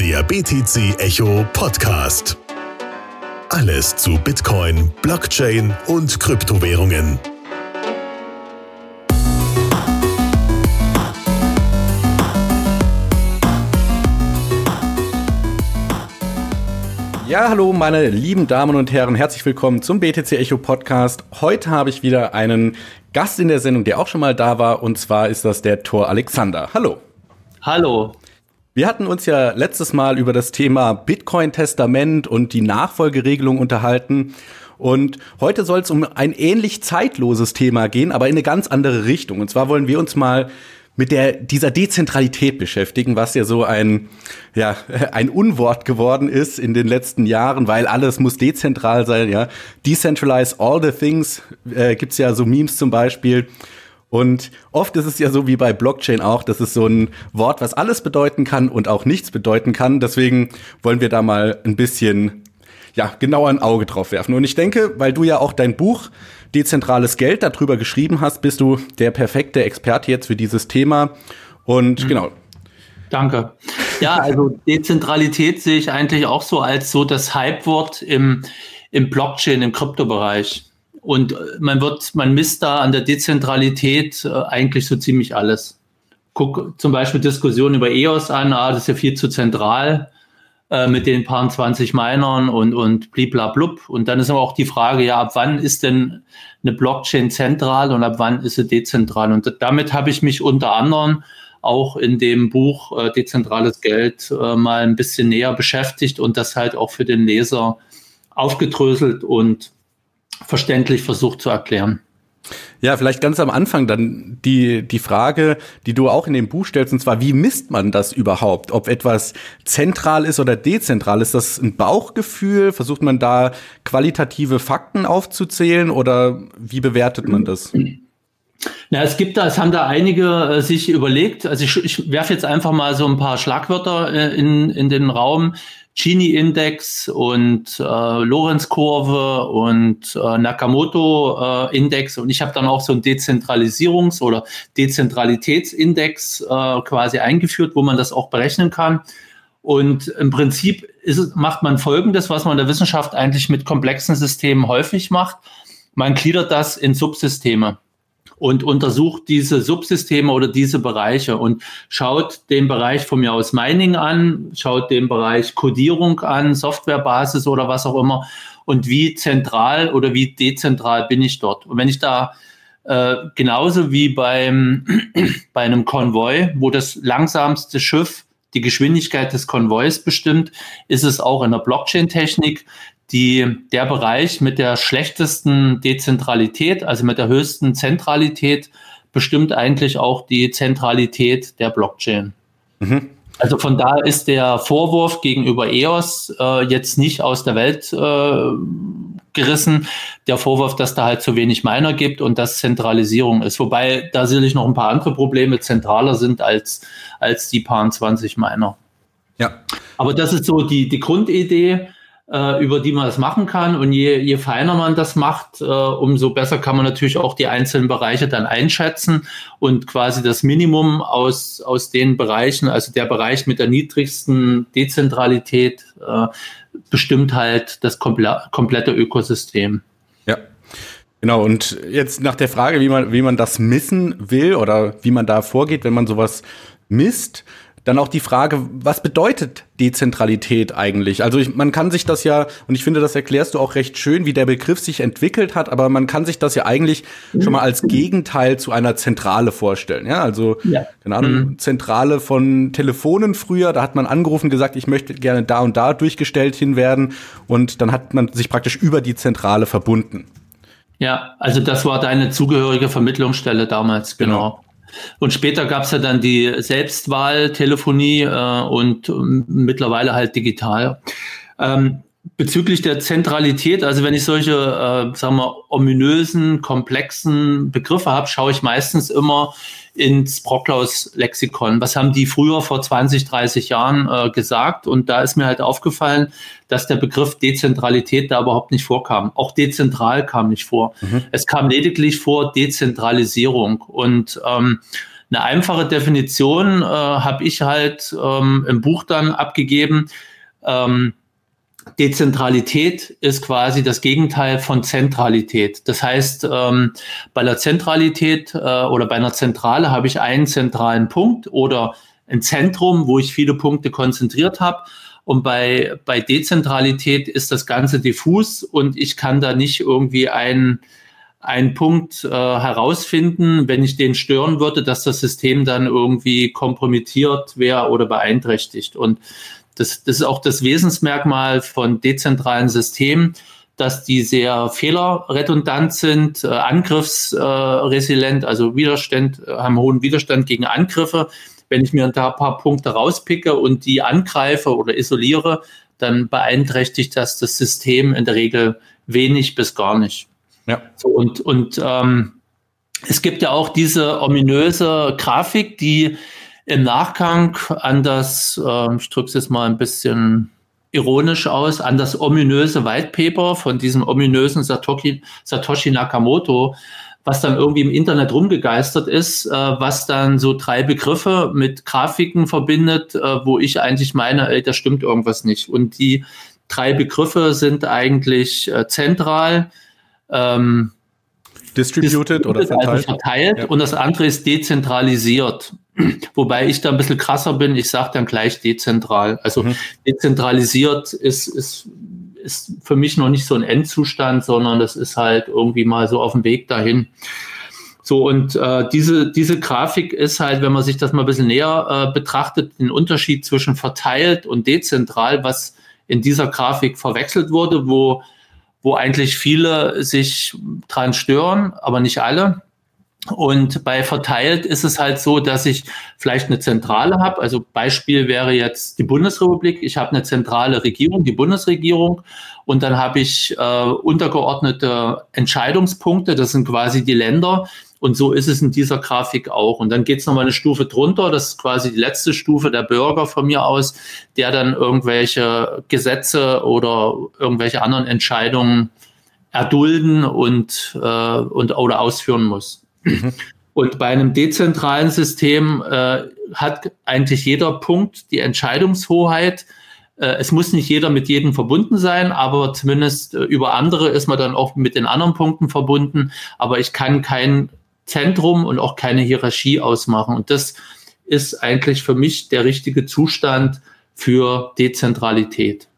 Der BTC Echo Podcast. Alles zu Bitcoin, Blockchain und Kryptowährungen. Ja, hallo meine lieben Damen und Herren, herzlich willkommen zum BTC Echo Podcast. Heute habe ich wieder einen Gast in der Sendung, der auch schon mal da war, und zwar ist das der Tor Alexander. Hallo. Hallo. Wir hatten uns ja letztes Mal über das Thema Bitcoin-Testament und die Nachfolgeregelung unterhalten. Und heute soll es um ein ähnlich zeitloses Thema gehen, aber in eine ganz andere Richtung. Und zwar wollen wir uns mal mit der, dieser Dezentralität beschäftigen, was ja so ein, ja, ein Unwort geworden ist in den letzten Jahren, weil alles muss dezentral sein, ja. Decentralize all the things, äh, gibt's ja so Memes zum Beispiel. Und oft ist es ja so wie bei Blockchain auch, das ist so ein Wort, was alles bedeuten kann und auch nichts bedeuten kann. Deswegen wollen wir da mal ein bisschen, ja, genauer ein Auge drauf werfen. Und ich denke, weil du ja auch dein Buch dezentrales Geld darüber geschrieben hast, bist du der perfekte Experte jetzt für dieses Thema. Und mhm. genau. Danke. Ja, also Dezentralität sehe ich eigentlich auch so als so das Hype-Wort im, im Blockchain, im Kryptobereich. Und man wird, man misst da an der Dezentralität äh, eigentlich so ziemlich alles. Guck zum Beispiel Diskussionen über EOS an, ah, das ist ja viel zu zentral äh, mit den paar 20 Minern und, und bliblablub. Und dann ist aber auch die Frage, ja, ab wann ist denn eine Blockchain zentral und ab wann ist sie dezentral? Und damit habe ich mich unter anderem auch in dem Buch äh, Dezentrales Geld äh, mal ein bisschen näher beschäftigt und das halt auch für den Leser aufgedröselt und verständlich versucht zu erklären. Ja, vielleicht ganz am Anfang dann die, die Frage, die du auch in dem Buch stellst, und zwar, wie misst man das überhaupt? Ob etwas zentral ist oder dezentral? Ist das ein Bauchgefühl? Versucht man da qualitative Fakten aufzuzählen oder wie bewertet man das? Na, es gibt da, es haben da einige äh, sich überlegt. Also ich, ich werfe jetzt einfach mal so ein paar Schlagwörter äh, in, in den Raum. Gini-Index und äh, Lorenz-Kurve und äh, Nakamoto-Index. und ich habe dann auch so einen Dezentralisierungs- oder Dezentralitätsindex äh, quasi eingeführt, wo man das auch berechnen kann. Und im Prinzip ist, macht man Folgendes, was man in der Wissenschaft eigentlich mit komplexen Systemen häufig macht. Man gliedert das in Subsysteme und untersucht diese Subsysteme oder diese Bereiche und schaut den Bereich von mir aus Mining an, schaut den Bereich Codierung an, Softwarebasis oder was auch immer und wie zentral oder wie dezentral bin ich dort. Und wenn ich da äh, genauso wie beim, bei einem Konvoi, wo das langsamste Schiff die Geschwindigkeit des Konvois bestimmt, ist es auch in der Blockchain-Technik die, der Bereich mit der schlechtesten Dezentralität, also mit der höchsten Zentralität, bestimmt eigentlich auch die Zentralität der Blockchain. Mhm. Also von da ist der Vorwurf gegenüber EOS äh, jetzt nicht aus der Welt äh, gerissen. Der Vorwurf, dass da halt zu wenig Miner gibt und dass Zentralisierung ist. Wobei da sicherlich noch ein paar andere Probleme zentraler sind als, als die paar 20 Miner. Ja. Aber das ist so die, die Grundidee äh, über die man das machen kann. Und je, je feiner man das macht, äh, umso besser kann man natürlich auch die einzelnen Bereiche dann einschätzen und quasi das Minimum aus, aus den Bereichen, also der Bereich mit der niedrigsten Dezentralität, äh, bestimmt halt das komple komplette Ökosystem. Ja. Genau, und jetzt nach der Frage, wie man, wie man das missen will oder wie man da vorgeht, wenn man sowas misst, dann auch die Frage, was bedeutet Dezentralität eigentlich? Also ich, man kann sich das ja, und ich finde, das erklärst du auch recht schön, wie der Begriff sich entwickelt hat, aber man kann sich das ja eigentlich schon mal als Gegenteil zu einer Zentrale vorstellen. Ja, also, ja. keine Ahnung, mhm. Zentrale von Telefonen früher, da hat man angerufen, gesagt, ich möchte gerne da und da durchgestellt hin werden und dann hat man sich praktisch über die Zentrale verbunden. Ja, also das war deine zugehörige Vermittlungsstelle damals, genau. genau. Und später gab es ja dann die Selbstwahltelefonie äh, und ähm, mittlerweile halt digital. Ähm, bezüglich der Zentralität, also wenn ich solche, äh, sagen wir, ominösen, komplexen Begriffe habe, schaue ich meistens immer ins Brockhaus-Lexikon. Was haben die früher vor 20, 30 Jahren äh, gesagt? Und da ist mir halt aufgefallen, dass der Begriff Dezentralität da überhaupt nicht vorkam. Auch dezentral kam nicht vor. Mhm. Es kam lediglich vor Dezentralisierung. Und ähm, eine einfache Definition äh, habe ich halt ähm, im Buch dann abgegeben. Ähm, Dezentralität ist quasi das Gegenteil von Zentralität. Das heißt, ähm, bei der Zentralität äh, oder bei einer Zentrale habe ich einen zentralen Punkt oder ein Zentrum, wo ich viele Punkte konzentriert habe. Und bei, bei Dezentralität ist das Ganze diffus und ich kann da nicht irgendwie einen, einen Punkt äh, herausfinden, wenn ich den stören würde, dass das System dann irgendwie kompromittiert wäre oder beeinträchtigt. Und das, das ist auch das Wesensmerkmal von dezentralen Systemen, dass die sehr fehlerredundant sind, äh, angriffsresilient, also Widerstand, äh, haben hohen Widerstand gegen Angriffe. Wenn ich mir da ein paar Punkte rauspicke und die angreife oder isoliere, dann beeinträchtigt das das System in der Regel wenig bis gar nicht. Ja. So, und und ähm, es gibt ja auch diese ominöse Grafik, die im Nachgang an das, äh, ich drücke es jetzt mal ein bisschen ironisch aus, an das ominöse White Paper von diesem ominösen Satoshi, Satoshi Nakamoto, was dann irgendwie im Internet rumgegeistert ist, äh, was dann so drei Begriffe mit Grafiken verbindet, äh, wo ich eigentlich meine, ey, da stimmt irgendwas nicht. Und die drei Begriffe sind eigentlich äh, zentral, ähm, distributed, distributed, oder verteilt, also verteilt ja. und das andere ist dezentralisiert. Wobei ich da ein bisschen krasser bin, ich sage dann gleich dezentral. Also mhm. dezentralisiert ist, ist, ist für mich noch nicht so ein Endzustand, sondern das ist halt irgendwie mal so auf dem Weg dahin. So, und äh, diese, diese Grafik ist halt, wenn man sich das mal ein bisschen näher äh, betrachtet, den Unterschied zwischen verteilt und dezentral, was in dieser Grafik verwechselt wurde, wo, wo eigentlich viele sich dran stören, aber nicht alle. Und bei verteilt ist es halt so, dass ich vielleicht eine Zentrale habe. Also Beispiel wäre jetzt die Bundesrepublik. Ich habe eine zentrale Regierung, die Bundesregierung. Und dann habe ich äh, untergeordnete Entscheidungspunkte. Das sind quasi die Länder. Und so ist es in dieser Grafik auch. Und dann geht es nochmal eine Stufe drunter. Das ist quasi die letzte Stufe der Bürger von mir aus, der dann irgendwelche Gesetze oder irgendwelche anderen Entscheidungen erdulden und, äh, und oder ausführen muss. Mhm. Und bei einem dezentralen System äh, hat eigentlich jeder Punkt die Entscheidungshoheit. Äh, es muss nicht jeder mit jedem verbunden sein, aber zumindest äh, über andere ist man dann auch mit den anderen Punkten verbunden. Aber ich kann kein Zentrum und auch keine Hierarchie ausmachen. Und das ist eigentlich für mich der richtige Zustand für Dezentralität.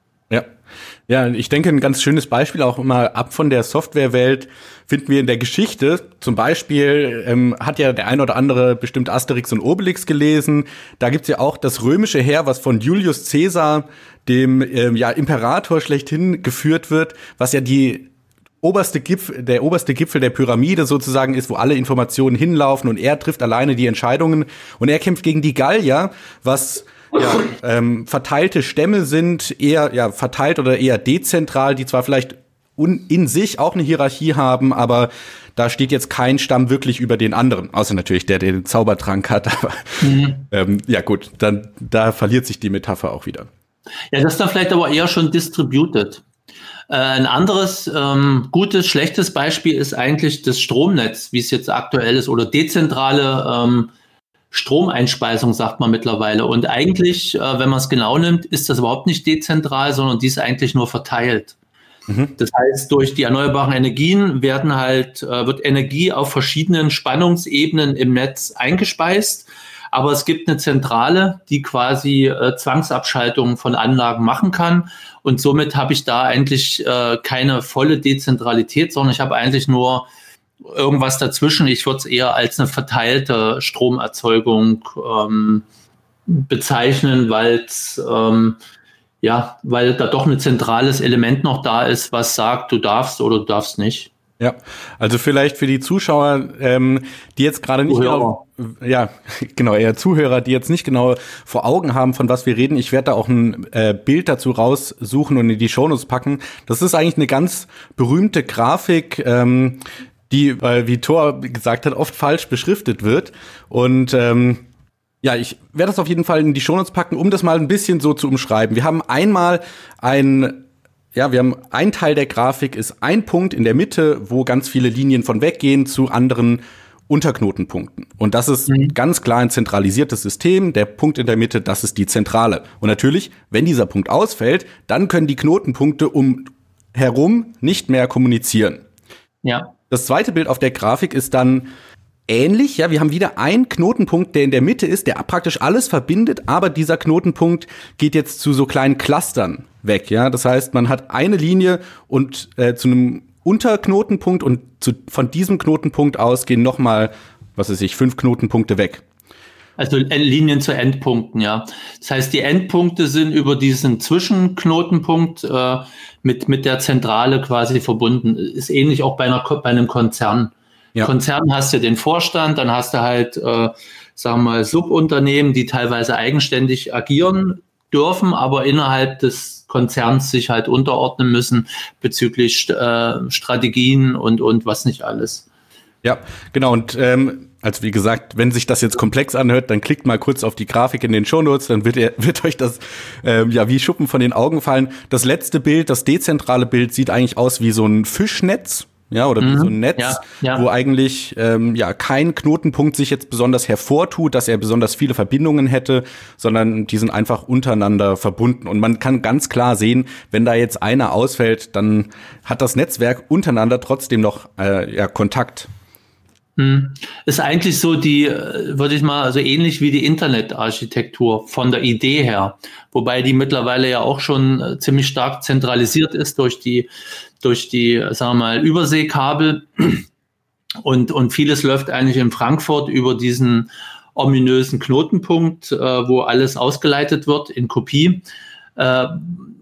Ja. Ich denke, ein ganz schönes Beispiel auch immer ab von der Softwarewelt finden wir in der Geschichte. Zum Beispiel ähm, hat ja der ein oder andere bestimmt Asterix und Obelix gelesen. Da gibt's ja auch das römische Heer, was von Julius Caesar, dem ähm, ja, Imperator schlechthin geführt wird, was ja die oberste Gipfel, der oberste Gipfel der Pyramide sozusagen ist, wo alle Informationen hinlaufen und er trifft alleine die Entscheidungen und er kämpft gegen die Gallier, was ja, ähm, verteilte Stämme sind, eher ja, verteilt oder eher dezentral, die zwar vielleicht in sich auch eine Hierarchie haben, aber da steht jetzt kein Stamm wirklich über den anderen, außer natürlich der, der den Zaubertrank hat. Aber mhm. ähm, ja gut, dann da verliert sich die Metapher auch wieder. Ja, das ist dann vielleicht aber eher schon distributed. Äh, ein anderes ähm, gutes, schlechtes Beispiel ist eigentlich das Stromnetz, wie es jetzt aktuell ist, oder dezentrale ähm, Stromeinspeisung, sagt man mittlerweile. Und eigentlich, äh, wenn man es genau nimmt, ist das überhaupt nicht dezentral, sondern die ist eigentlich nur verteilt. Mhm. Das heißt, durch die erneuerbaren Energien werden halt, äh, wird Energie auf verschiedenen Spannungsebenen im Netz eingespeist. Aber es gibt eine Zentrale, die quasi äh, Zwangsabschaltungen von Anlagen machen kann. Und somit habe ich da eigentlich äh, keine volle Dezentralität, sondern ich habe eigentlich nur irgendwas dazwischen. Ich würde es eher als eine verteilte Stromerzeugung ähm, bezeichnen, weil ähm, ja, weil da doch ein zentrales Element noch da ist, was sagt, du darfst oder du darfst nicht. Ja, also vielleicht für die Zuschauer, ähm, die jetzt gerade nicht genau, ja, genau, eher Zuhörer, die jetzt nicht genau vor Augen haben, von was wir reden. Ich werde da auch ein äh, Bild dazu raussuchen und in die Shownotes packen. Das ist eigentlich eine ganz berühmte Grafik, ähm, die, weil wie Thor gesagt hat, oft falsch beschriftet wird. Und ähm, ja, ich werde das auf jeden Fall in die Shownotes packen, um das mal ein bisschen so zu umschreiben. Wir haben einmal ein ja, wir haben ein Teil der Grafik ist ein Punkt in der Mitte, wo ganz viele Linien von weggehen zu anderen Unterknotenpunkten. Und das ist mhm. ganz klar ein zentralisiertes System. Der Punkt in der Mitte, das ist die Zentrale. Und natürlich, wenn dieser Punkt ausfällt, dann können die Knotenpunkte um herum nicht mehr kommunizieren. Ja. Das zweite Bild auf der Grafik ist dann ähnlich. Ja, wir haben wieder einen Knotenpunkt, der in der Mitte ist, der praktisch alles verbindet, aber dieser Knotenpunkt geht jetzt zu so kleinen Clustern weg. Ja, das heißt, man hat eine Linie und äh, zu einem Unterknotenpunkt und zu, von diesem Knotenpunkt aus gehen noch mal, was weiß ich, fünf Knotenpunkte weg. Also Linien zu Endpunkten, ja. Das heißt, die Endpunkte sind über diesen Zwischenknotenpunkt äh, mit, mit der Zentrale quasi verbunden. Ist ähnlich auch bei, einer, bei einem Konzern. Ja. Konzern hast du den Vorstand, dann hast du halt, äh, sagen wir mal, Subunternehmen, die teilweise eigenständig agieren dürfen, aber innerhalb des Konzerns sich halt unterordnen müssen bezüglich äh, Strategien und, und was nicht alles. Ja, genau. Und ähm, also wie gesagt, wenn sich das jetzt komplex anhört, dann klickt mal kurz auf die Grafik in den Shownotes, dann wird, er, wird euch das ähm, ja wie Schuppen von den Augen fallen. Das letzte Bild, das dezentrale Bild, sieht eigentlich aus wie so ein Fischnetz ja, oder mhm. wie so ein Netz, ja, ja. wo eigentlich ähm, ja kein Knotenpunkt sich jetzt besonders hervortut, dass er besonders viele Verbindungen hätte, sondern die sind einfach untereinander verbunden. Und man kann ganz klar sehen, wenn da jetzt einer ausfällt, dann hat das Netzwerk untereinander trotzdem noch äh, ja, Kontakt. Hm. Ist eigentlich so die, äh, würde ich mal, also ähnlich wie die Internetarchitektur von der Idee her, wobei die mittlerweile ja auch schon äh, ziemlich stark zentralisiert ist durch die, durch die, sagen wir mal, Überseekabel und, und vieles läuft eigentlich in Frankfurt über diesen ominösen Knotenpunkt, äh, wo alles ausgeleitet wird in Kopie. Äh,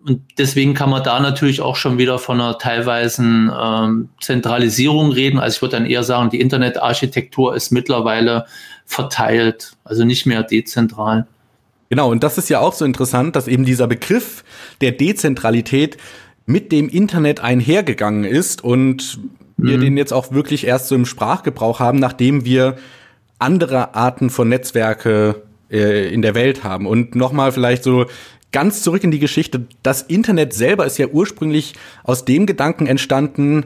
und deswegen kann man da natürlich auch schon wieder von einer teilweisen ähm, Zentralisierung reden. Also ich würde dann eher sagen, die Internetarchitektur ist mittlerweile verteilt, also nicht mehr dezentral. Genau, und das ist ja auch so interessant, dass eben dieser Begriff der Dezentralität mit dem Internet einhergegangen ist und wir mhm. den jetzt auch wirklich erst so im Sprachgebrauch haben, nachdem wir andere Arten von Netzwerke äh, in der Welt haben. Und nochmal vielleicht so ganz zurück in die Geschichte. Das Internet selber ist ja ursprünglich aus dem Gedanken entstanden,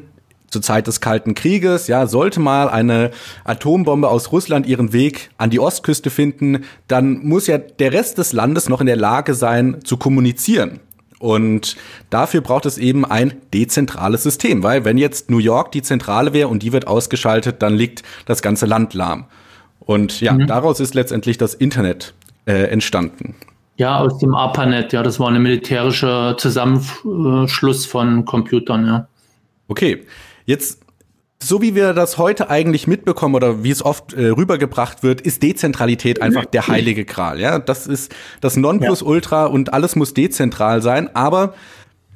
zur Zeit des Kalten Krieges, ja, sollte mal eine Atombombe aus Russland ihren Weg an die Ostküste finden, dann muss ja der Rest des Landes noch in der Lage sein, zu kommunizieren. Und dafür braucht es eben ein dezentrales System, weil wenn jetzt New York die Zentrale wäre und die wird ausgeschaltet, dann liegt das ganze Land lahm. Und ja, mhm. daraus ist letztendlich das Internet äh, entstanden. Ja, aus dem ARPANET, ja, das war ein militärischer Zusammenschluss von Computern, ja. Okay, jetzt so wie wir das heute eigentlich mitbekommen oder wie es oft äh, rübergebracht wird, ist Dezentralität einfach der heilige Gral. Ja, das ist das Nonplusultra ja. und alles muss dezentral sein. Aber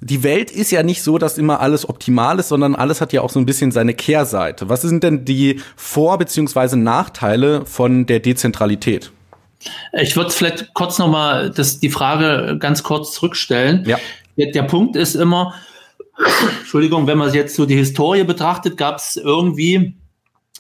die Welt ist ja nicht so, dass immer alles optimal ist, sondern alles hat ja auch so ein bisschen seine Kehrseite. Was sind denn die Vor- bzw. Nachteile von der Dezentralität? Ich würde vielleicht kurz nochmal die Frage ganz kurz zurückstellen. Ja. Der, der Punkt ist immer, Entschuldigung, wenn man jetzt so die Historie betrachtet, gab es irgendwie,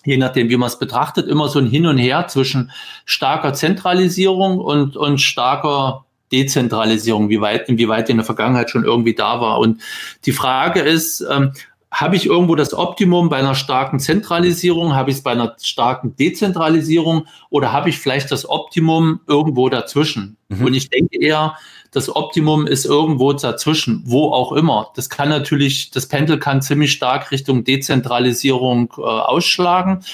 je nachdem, wie man es betrachtet, immer so ein Hin und Her zwischen starker Zentralisierung und, und starker Dezentralisierung, wie weit, inwieweit in der Vergangenheit schon irgendwie da war. Und die Frage ist, ähm, habe ich irgendwo das Optimum bei einer starken Zentralisierung? Habe ich es bei einer starken Dezentralisierung? Oder habe ich vielleicht das Optimum irgendwo dazwischen? Mhm. Und ich denke eher, das Optimum ist irgendwo dazwischen, wo auch immer. Das kann natürlich, das Pendel kann ziemlich stark Richtung Dezentralisierung äh, ausschlagen.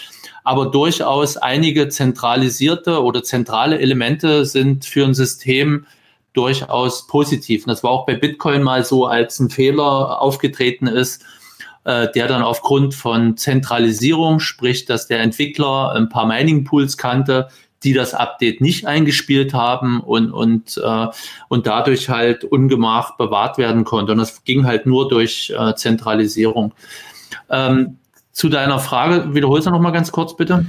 Aber durchaus einige zentralisierte oder zentrale Elemente sind für ein System durchaus positiv. Und das war auch bei Bitcoin mal so, als ein Fehler aufgetreten ist, äh, der dann aufgrund von Zentralisierung, sprich, dass der Entwickler ein paar Mining Pools kannte, die das Update nicht eingespielt haben und, und, äh, und dadurch halt ungemach bewahrt werden konnte. Und das ging halt nur durch äh, Zentralisierung. Ähm, zu deiner Frage, wiederholst du noch mal ganz kurz, bitte.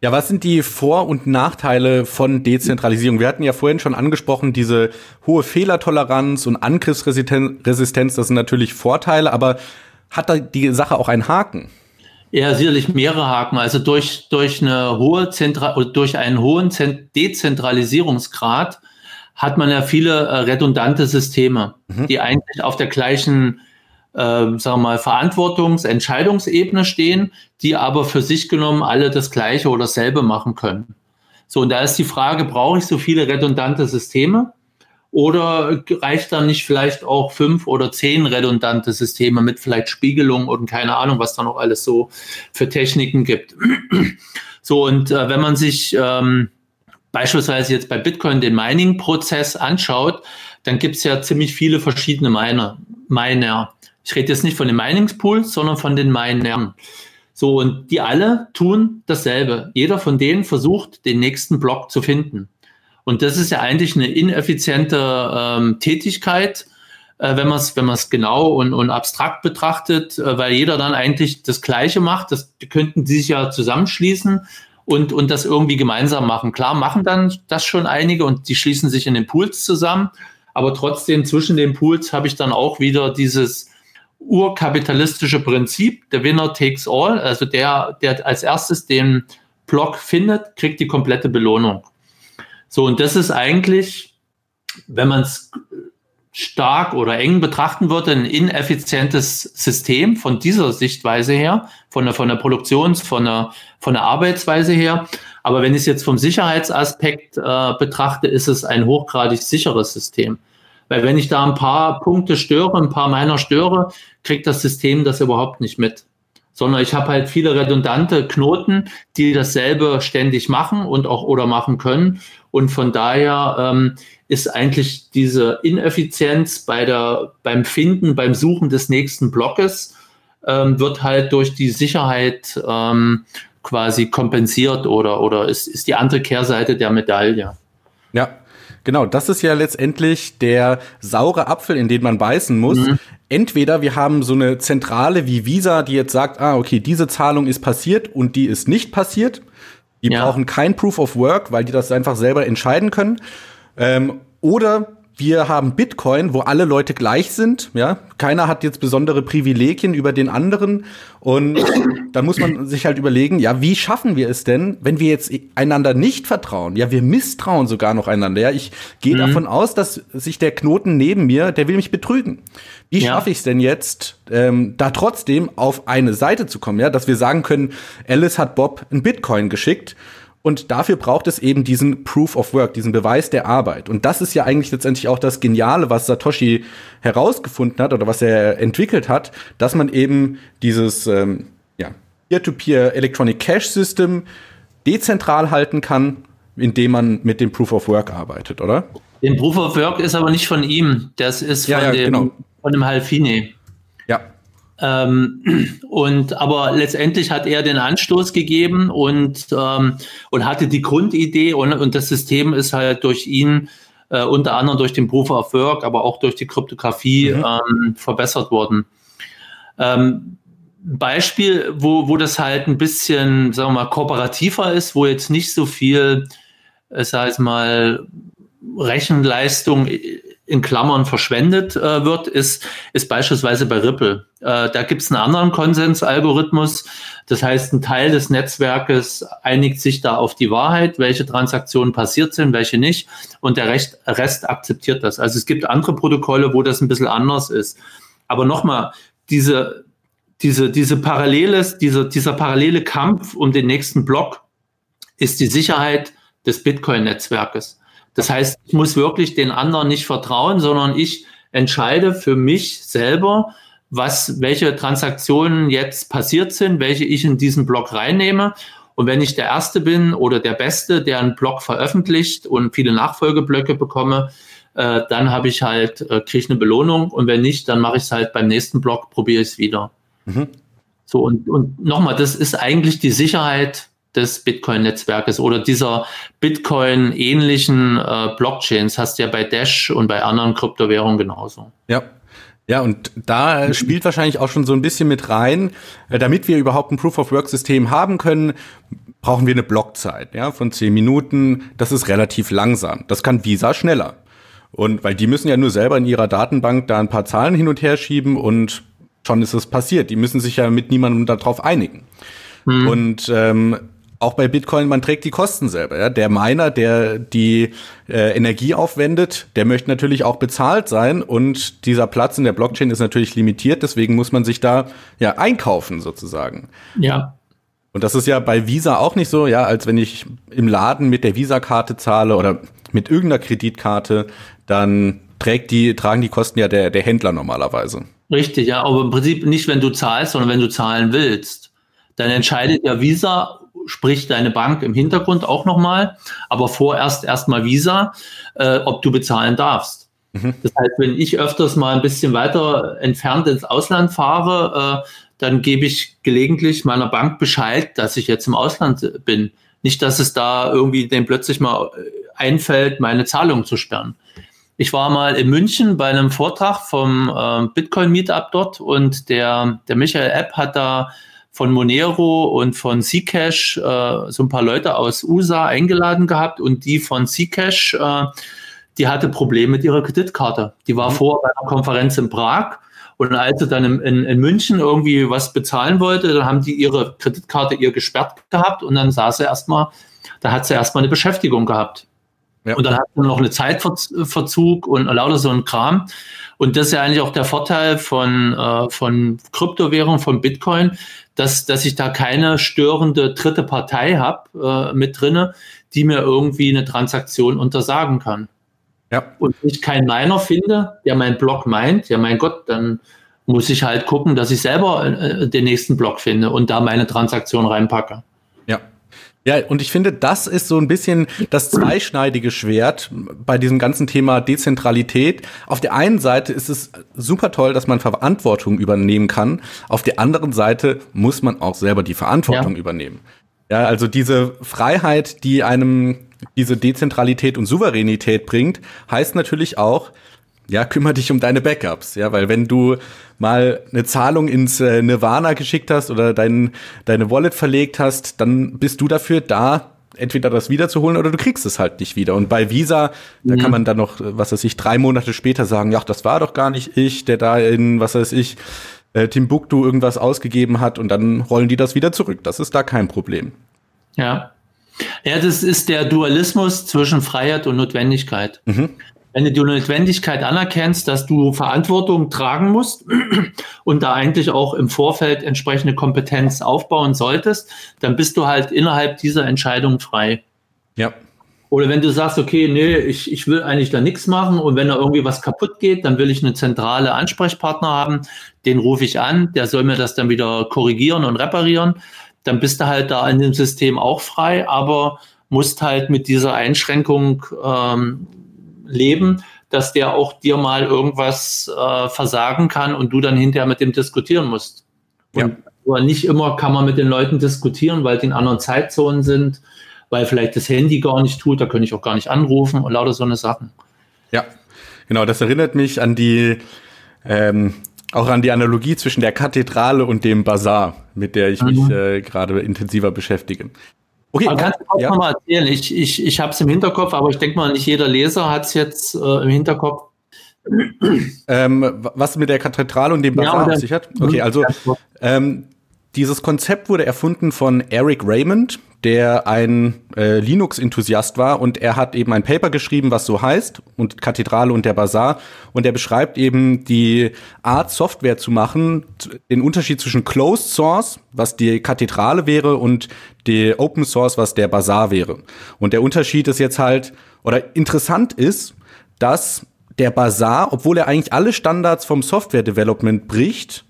Ja, was sind die Vor- und Nachteile von Dezentralisierung? Wir hatten ja vorhin schon angesprochen, diese hohe Fehlertoleranz und Angriffsresistenz, das sind natürlich Vorteile, aber hat da die Sache auch einen Haken? Ja, sicherlich mehrere Haken. Also durch, durch, eine hohe Zentra durch einen hohen Dezentralisierungsgrad hat man ja viele äh, redundante Systeme, mhm. die eigentlich auf der gleichen äh, sagen wir mal, Verantwortungs-, Entscheidungsebene stehen, die aber für sich genommen alle das Gleiche oder dasselbe machen können. So, und da ist die Frage, brauche ich so viele redundante Systeme? Oder reicht dann nicht vielleicht auch fünf oder zehn redundante Systeme mit vielleicht Spiegelung und keine Ahnung, was da noch alles so für Techniken gibt? So, und äh, wenn man sich ähm, beispielsweise jetzt bei Bitcoin den Mining-Prozess anschaut, dann gibt es ja ziemlich viele verschiedene Miner. Miner. Ich rede jetzt nicht von den Miningspools, sondern von den Minern. So, und die alle tun dasselbe. Jeder von denen versucht, den nächsten Block zu finden. Und das ist ja eigentlich eine ineffiziente ähm, Tätigkeit, äh, wenn man es wenn genau und, und abstrakt betrachtet, äh, weil jeder dann eigentlich das Gleiche macht. Das könnten sie sich ja zusammenschließen und, und das irgendwie gemeinsam machen. Klar machen dann das schon einige und die schließen sich in den Pools zusammen. Aber trotzdem zwischen den Pools habe ich dann auch wieder dieses urkapitalistische Prinzip, der Winner takes all, also der, der als erstes den Block findet, kriegt die komplette Belohnung. So, und das ist eigentlich, wenn man es stark oder eng betrachten würde, ein ineffizientes System von dieser Sichtweise her, von der, von der Produktions-, von der, von der Arbeitsweise her. Aber wenn ich es jetzt vom Sicherheitsaspekt äh, betrachte, ist es ein hochgradig sicheres System. Weil wenn ich da ein paar Punkte störe, ein paar meiner störe, kriegt das System das überhaupt nicht mit sondern ich habe halt viele redundante Knoten, die dasselbe ständig machen und auch oder machen können. Und von daher ähm, ist eigentlich diese Ineffizienz bei der, beim Finden, beim Suchen des nächsten Blockes, ähm, wird halt durch die Sicherheit ähm, quasi kompensiert oder, oder ist, ist die andere Kehrseite der Medaille. Ja, Genau, das ist ja letztendlich der saure Apfel, in den man beißen muss. Mhm. Entweder wir haben so eine Zentrale wie Visa, die jetzt sagt, ah, okay, diese Zahlung ist passiert und die ist nicht passiert. Die ja. brauchen kein Proof of Work, weil die das einfach selber entscheiden können. Ähm, oder wir haben Bitcoin, wo alle Leute gleich sind, ja. Keiner hat jetzt besondere Privilegien über den anderen. Und dann muss man sich halt überlegen, ja, wie schaffen wir es denn, wenn wir jetzt einander nicht vertrauen? Ja, wir misstrauen sogar noch einander. Ja, ich gehe mhm. davon aus, dass sich der Knoten neben mir, der will mich betrügen. Wie ja. schaffe ich es denn jetzt, ähm, da trotzdem auf eine Seite zu kommen, ja, dass wir sagen können, Alice hat Bob ein Bitcoin geschickt und dafür braucht es eben diesen Proof of Work, diesen Beweis der Arbeit. Und das ist ja eigentlich letztendlich auch das Geniale, was Satoshi herausgefunden hat oder was er entwickelt hat, dass man eben dieses ähm, ja, Peer-to-Peer Electronic Cash System dezentral halten kann, indem man mit dem Proof of Work arbeitet, oder? Den Proof of Work ist aber nicht von ihm, das ist von, ja, ja, dem, genau. Von dem Halfine. Ja. Ähm, und aber letztendlich hat er den Anstoß gegeben und, ähm, und hatte die Grundidee und, und das System ist halt durch ihn äh, unter anderem durch den Proof of Work, aber auch durch die Kryptographie mhm. ähm, verbessert worden. Ähm, Beispiel, wo, wo das halt ein bisschen, sagen wir mal, kooperativer ist, wo jetzt nicht so viel, äh, sag ich mal, Rechenleistung in Klammern verschwendet äh, wird, ist, ist beispielsweise bei Ripple. Äh, da gibt es einen anderen Konsensalgorithmus. Das heißt, ein Teil des Netzwerkes einigt sich da auf die Wahrheit, welche Transaktionen passiert sind, welche nicht. Und der Rest, Rest akzeptiert das. Also es gibt andere Protokolle, wo das ein bisschen anders ist. Aber nochmal, diese, diese, diese paralleles, diese, dieser parallele Kampf um den nächsten Block ist die Sicherheit des Bitcoin-Netzwerkes. Das heißt, ich muss wirklich den anderen nicht vertrauen, sondern ich entscheide für mich selber, was, welche Transaktionen jetzt passiert sind, welche ich in diesen Block reinnehme. Und wenn ich der Erste bin oder der Beste, der einen Block veröffentlicht und viele Nachfolgeblöcke bekomme, äh, dann habe ich halt, äh, kriege ich eine Belohnung. Und wenn nicht, dann mache ich es halt beim nächsten Block, probiere ich es wieder. Mhm. So, und, und nochmal, das ist eigentlich die Sicherheit des Bitcoin-Netzwerkes oder dieser Bitcoin-ähnlichen äh, Blockchains hast du ja bei Dash und bei anderen Kryptowährungen genauso. Ja. Ja, und da spielt wahrscheinlich auch schon so ein bisschen mit rein, äh, damit wir überhaupt ein Proof-of-Work-System haben können, brauchen wir eine Blockzeit ja, von zehn Minuten. Das ist relativ langsam. Das kann Visa schneller. Und weil die müssen ja nur selber in ihrer Datenbank da ein paar Zahlen hin und her schieben und schon ist es passiert. Die müssen sich ja mit niemandem darauf einigen. Hm. Und ähm, auch bei Bitcoin, man trägt die Kosten selber. Ja? Der Miner, der die äh, Energie aufwendet, der möchte natürlich auch bezahlt sein und dieser Platz in der Blockchain ist natürlich limitiert, deswegen muss man sich da ja einkaufen sozusagen. Ja. Und das ist ja bei Visa auch nicht so, ja, als wenn ich im Laden mit der Visa-Karte zahle oder mit irgendeiner Kreditkarte, dann trägt die, tragen die Kosten ja der, der Händler normalerweise. Richtig, ja, aber im Prinzip nicht, wenn du zahlst, sondern wenn du zahlen willst. Dann entscheidet ja Visa, sprich deine Bank im Hintergrund auch nochmal, aber vorerst erstmal Visa, äh, ob du bezahlen darfst. Mhm. Das heißt, wenn ich öfters mal ein bisschen weiter entfernt ins Ausland fahre, äh, dann gebe ich gelegentlich meiner Bank Bescheid, dass ich jetzt im Ausland bin. Nicht, dass es da irgendwie dem plötzlich mal einfällt, meine Zahlung zu sperren. Ich war mal in München bei einem Vortrag vom äh, Bitcoin Meetup dort und der, der Michael App hat da von Monero und von Zcash äh, so ein paar Leute aus USA eingeladen gehabt und die von Zcash, äh, die hatte Probleme mit ihrer Kreditkarte. Die war mhm. vor einer Konferenz in Prag und als sie dann in, in, in, München irgendwie was bezahlen wollte, dann haben die ihre Kreditkarte ihr gesperrt gehabt und dann saß sie erstmal, da hat sie erstmal eine Beschäftigung gehabt. Ja. Und dann hat man noch eine Zeitverzug und lauter so ein Kram. Und das ist ja eigentlich auch der Vorteil von, äh, von Kryptowährung, von Bitcoin, dass, dass ich da keine störende dritte Partei habe äh, mit drinne, die mir irgendwie eine Transaktion untersagen kann. Ja. Und ich keinen Miner finde, der meinen Block meint, ja mein Gott, dann muss ich halt gucken, dass ich selber äh, den nächsten Block finde und da meine Transaktion reinpacke. Ja, und ich finde, das ist so ein bisschen das zweischneidige Schwert bei diesem ganzen Thema Dezentralität. Auf der einen Seite ist es super toll, dass man Verantwortung übernehmen kann. Auf der anderen Seite muss man auch selber die Verantwortung ja. übernehmen. Ja, also diese Freiheit, die einem diese Dezentralität und Souveränität bringt, heißt natürlich auch, ja, kümmere dich um deine Backups, ja, weil wenn du mal eine Zahlung ins äh, Nirvana geschickt hast oder dein, deine Wallet verlegt hast, dann bist du dafür da, entweder das wiederzuholen oder du kriegst es halt nicht wieder. Und bei Visa, da kann mhm. man dann noch, was weiß ich, drei Monate später sagen, ja, das war doch gar nicht ich, der da in, was weiß ich, äh, Timbuktu irgendwas ausgegeben hat und dann rollen die das wieder zurück. Das ist da kein Problem. Ja. Ja, das ist der Dualismus zwischen Freiheit und Notwendigkeit. Mhm wenn du die Notwendigkeit anerkennst, dass du Verantwortung tragen musst und da eigentlich auch im Vorfeld entsprechende Kompetenz aufbauen solltest, dann bist du halt innerhalb dieser Entscheidung frei. Ja. Oder wenn du sagst, okay, nee, ich, ich will eigentlich da nichts machen und wenn da irgendwie was kaputt geht, dann will ich eine zentrale Ansprechpartner haben, den rufe ich an, der soll mir das dann wieder korrigieren und reparieren, dann bist du halt da in dem System auch frei, aber musst halt mit dieser Einschränkung ähm, leben, dass der auch dir mal irgendwas äh, versagen kann und du dann hinterher mit dem diskutieren musst. Und aber nicht immer kann man mit den Leuten diskutieren, weil die in anderen Zeitzonen sind, weil vielleicht das Handy gar nicht tut, da könnte ich auch gar nicht anrufen und lauter so eine Sachen. Ja, genau, das erinnert mich an die ähm, auch an die Analogie zwischen der Kathedrale und dem Bazar, mit der ich mhm. mich äh, gerade intensiver beschäftige. Okay, aber kannst du auch ja. mal erzählen? Ich, ich, ich habe es im Hinterkopf, aber ich denke mal, nicht jeder Leser hat es jetzt äh, im Hinterkopf. Ähm, was mit der Kathedrale und dem Bazar ja, auf sich hat? Okay, also ähm, dieses Konzept wurde erfunden von Eric Raymond, der ein äh, Linux-Enthusiast war und er hat eben ein Paper geschrieben, was so heißt, und Kathedrale und der Bazar. Und er beschreibt eben die Art, Software zu machen, den Unterschied zwischen Closed Source, was die Kathedrale wäre, und die Open Source, was der Bazar wäre. Und der Unterschied ist jetzt halt, oder interessant ist, dass der Bazar, obwohl er eigentlich alle Standards vom Software Development bricht,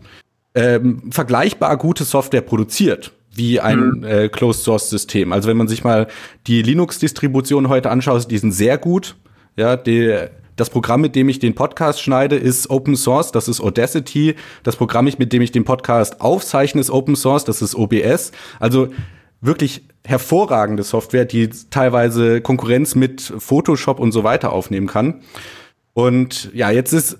ähm, vergleichbar gute Software produziert wie ein mhm. äh, Closed Source System. Also wenn man sich mal die Linux Distribution heute anschaut, die sind sehr gut. Ja, die, das Programm, mit dem ich den Podcast schneide, ist Open Source, das ist Audacity. Das Programm, mit dem ich den Podcast aufzeichne, ist Open Source, das ist OBS. Also wirklich hervorragende Software, die teilweise Konkurrenz mit Photoshop und so weiter aufnehmen kann. Und ja, jetzt ist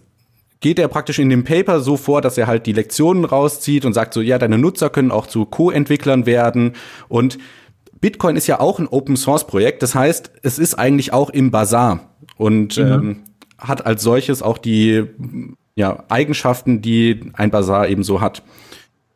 geht er praktisch in dem Paper so vor, dass er halt die Lektionen rauszieht und sagt so, ja, deine Nutzer können auch zu Co-Entwicklern werden und Bitcoin ist ja auch ein Open Source Projekt, das heißt, es ist eigentlich auch im Bazar und mhm. ähm, hat als solches auch die ja, Eigenschaften, die ein Bazar eben so hat.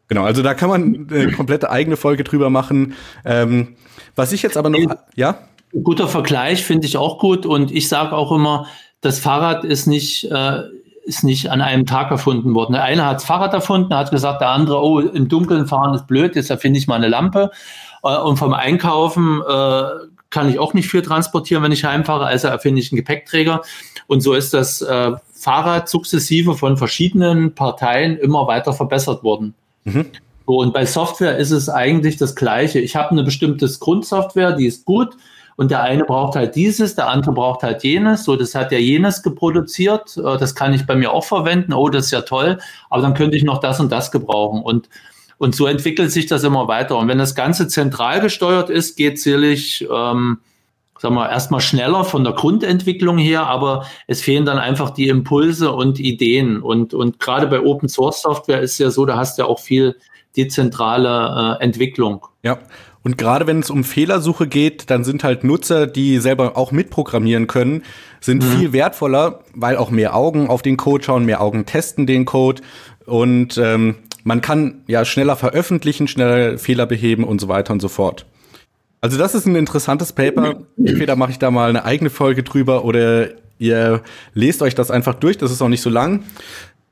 Genau, also da kann man eine komplette eigene Folge drüber machen. Ähm, was ich jetzt aber noch, ja? Guter Vergleich finde ich auch gut und ich sage auch immer, das Fahrrad ist nicht, äh, ist nicht an einem Tag erfunden worden. Der eine hat das Fahrrad erfunden, hat gesagt, der andere, oh, im Dunkeln fahren ist blöd, jetzt erfinde ich mal eine Lampe. Äh, und vom Einkaufen äh, kann ich auch nicht viel transportieren, wenn ich heimfahre, also erfinde ich einen Gepäckträger. Und so ist das äh, Fahrrad sukzessive von verschiedenen Parteien immer weiter verbessert worden. Mhm. So, und bei Software ist es eigentlich das Gleiche. Ich habe eine bestimmte Grundsoftware, die ist gut. Und der eine braucht halt dieses, der andere braucht halt jenes. So, das hat ja jenes geproduziert. Äh, das kann ich bei mir auch verwenden. Oh, das ist ja toll. Aber dann könnte ich noch das und das gebrauchen. Und, und so entwickelt sich das immer weiter. Und wenn das Ganze zentral gesteuert ist, geht es sicherlich, ähm, sagen wir, erstmal schneller von der Grundentwicklung her, aber es fehlen dann einfach die Impulse und Ideen. Und, und gerade bei Open Source Software ist ja so, da hast du ja auch viel dezentrale äh, Entwicklung. Ja. Und gerade wenn es um Fehlersuche geht, dann sind halt Nutzer, die selber auch mitprogrammieren können, sind mhm. viel wertvoller, weil auch mehr Augen auf den Code schauen, mehr Augen testen den Code und ähm, man kann ja schneller veröffentlichen, schneller Fehler beheben und so weiter und so fort. Also das ist ein interessantes Paper. Entweder mache ich da mal eine eigene Folge drüber oder ihr lest euch das einfach durch. Das ist auch nicht so lang.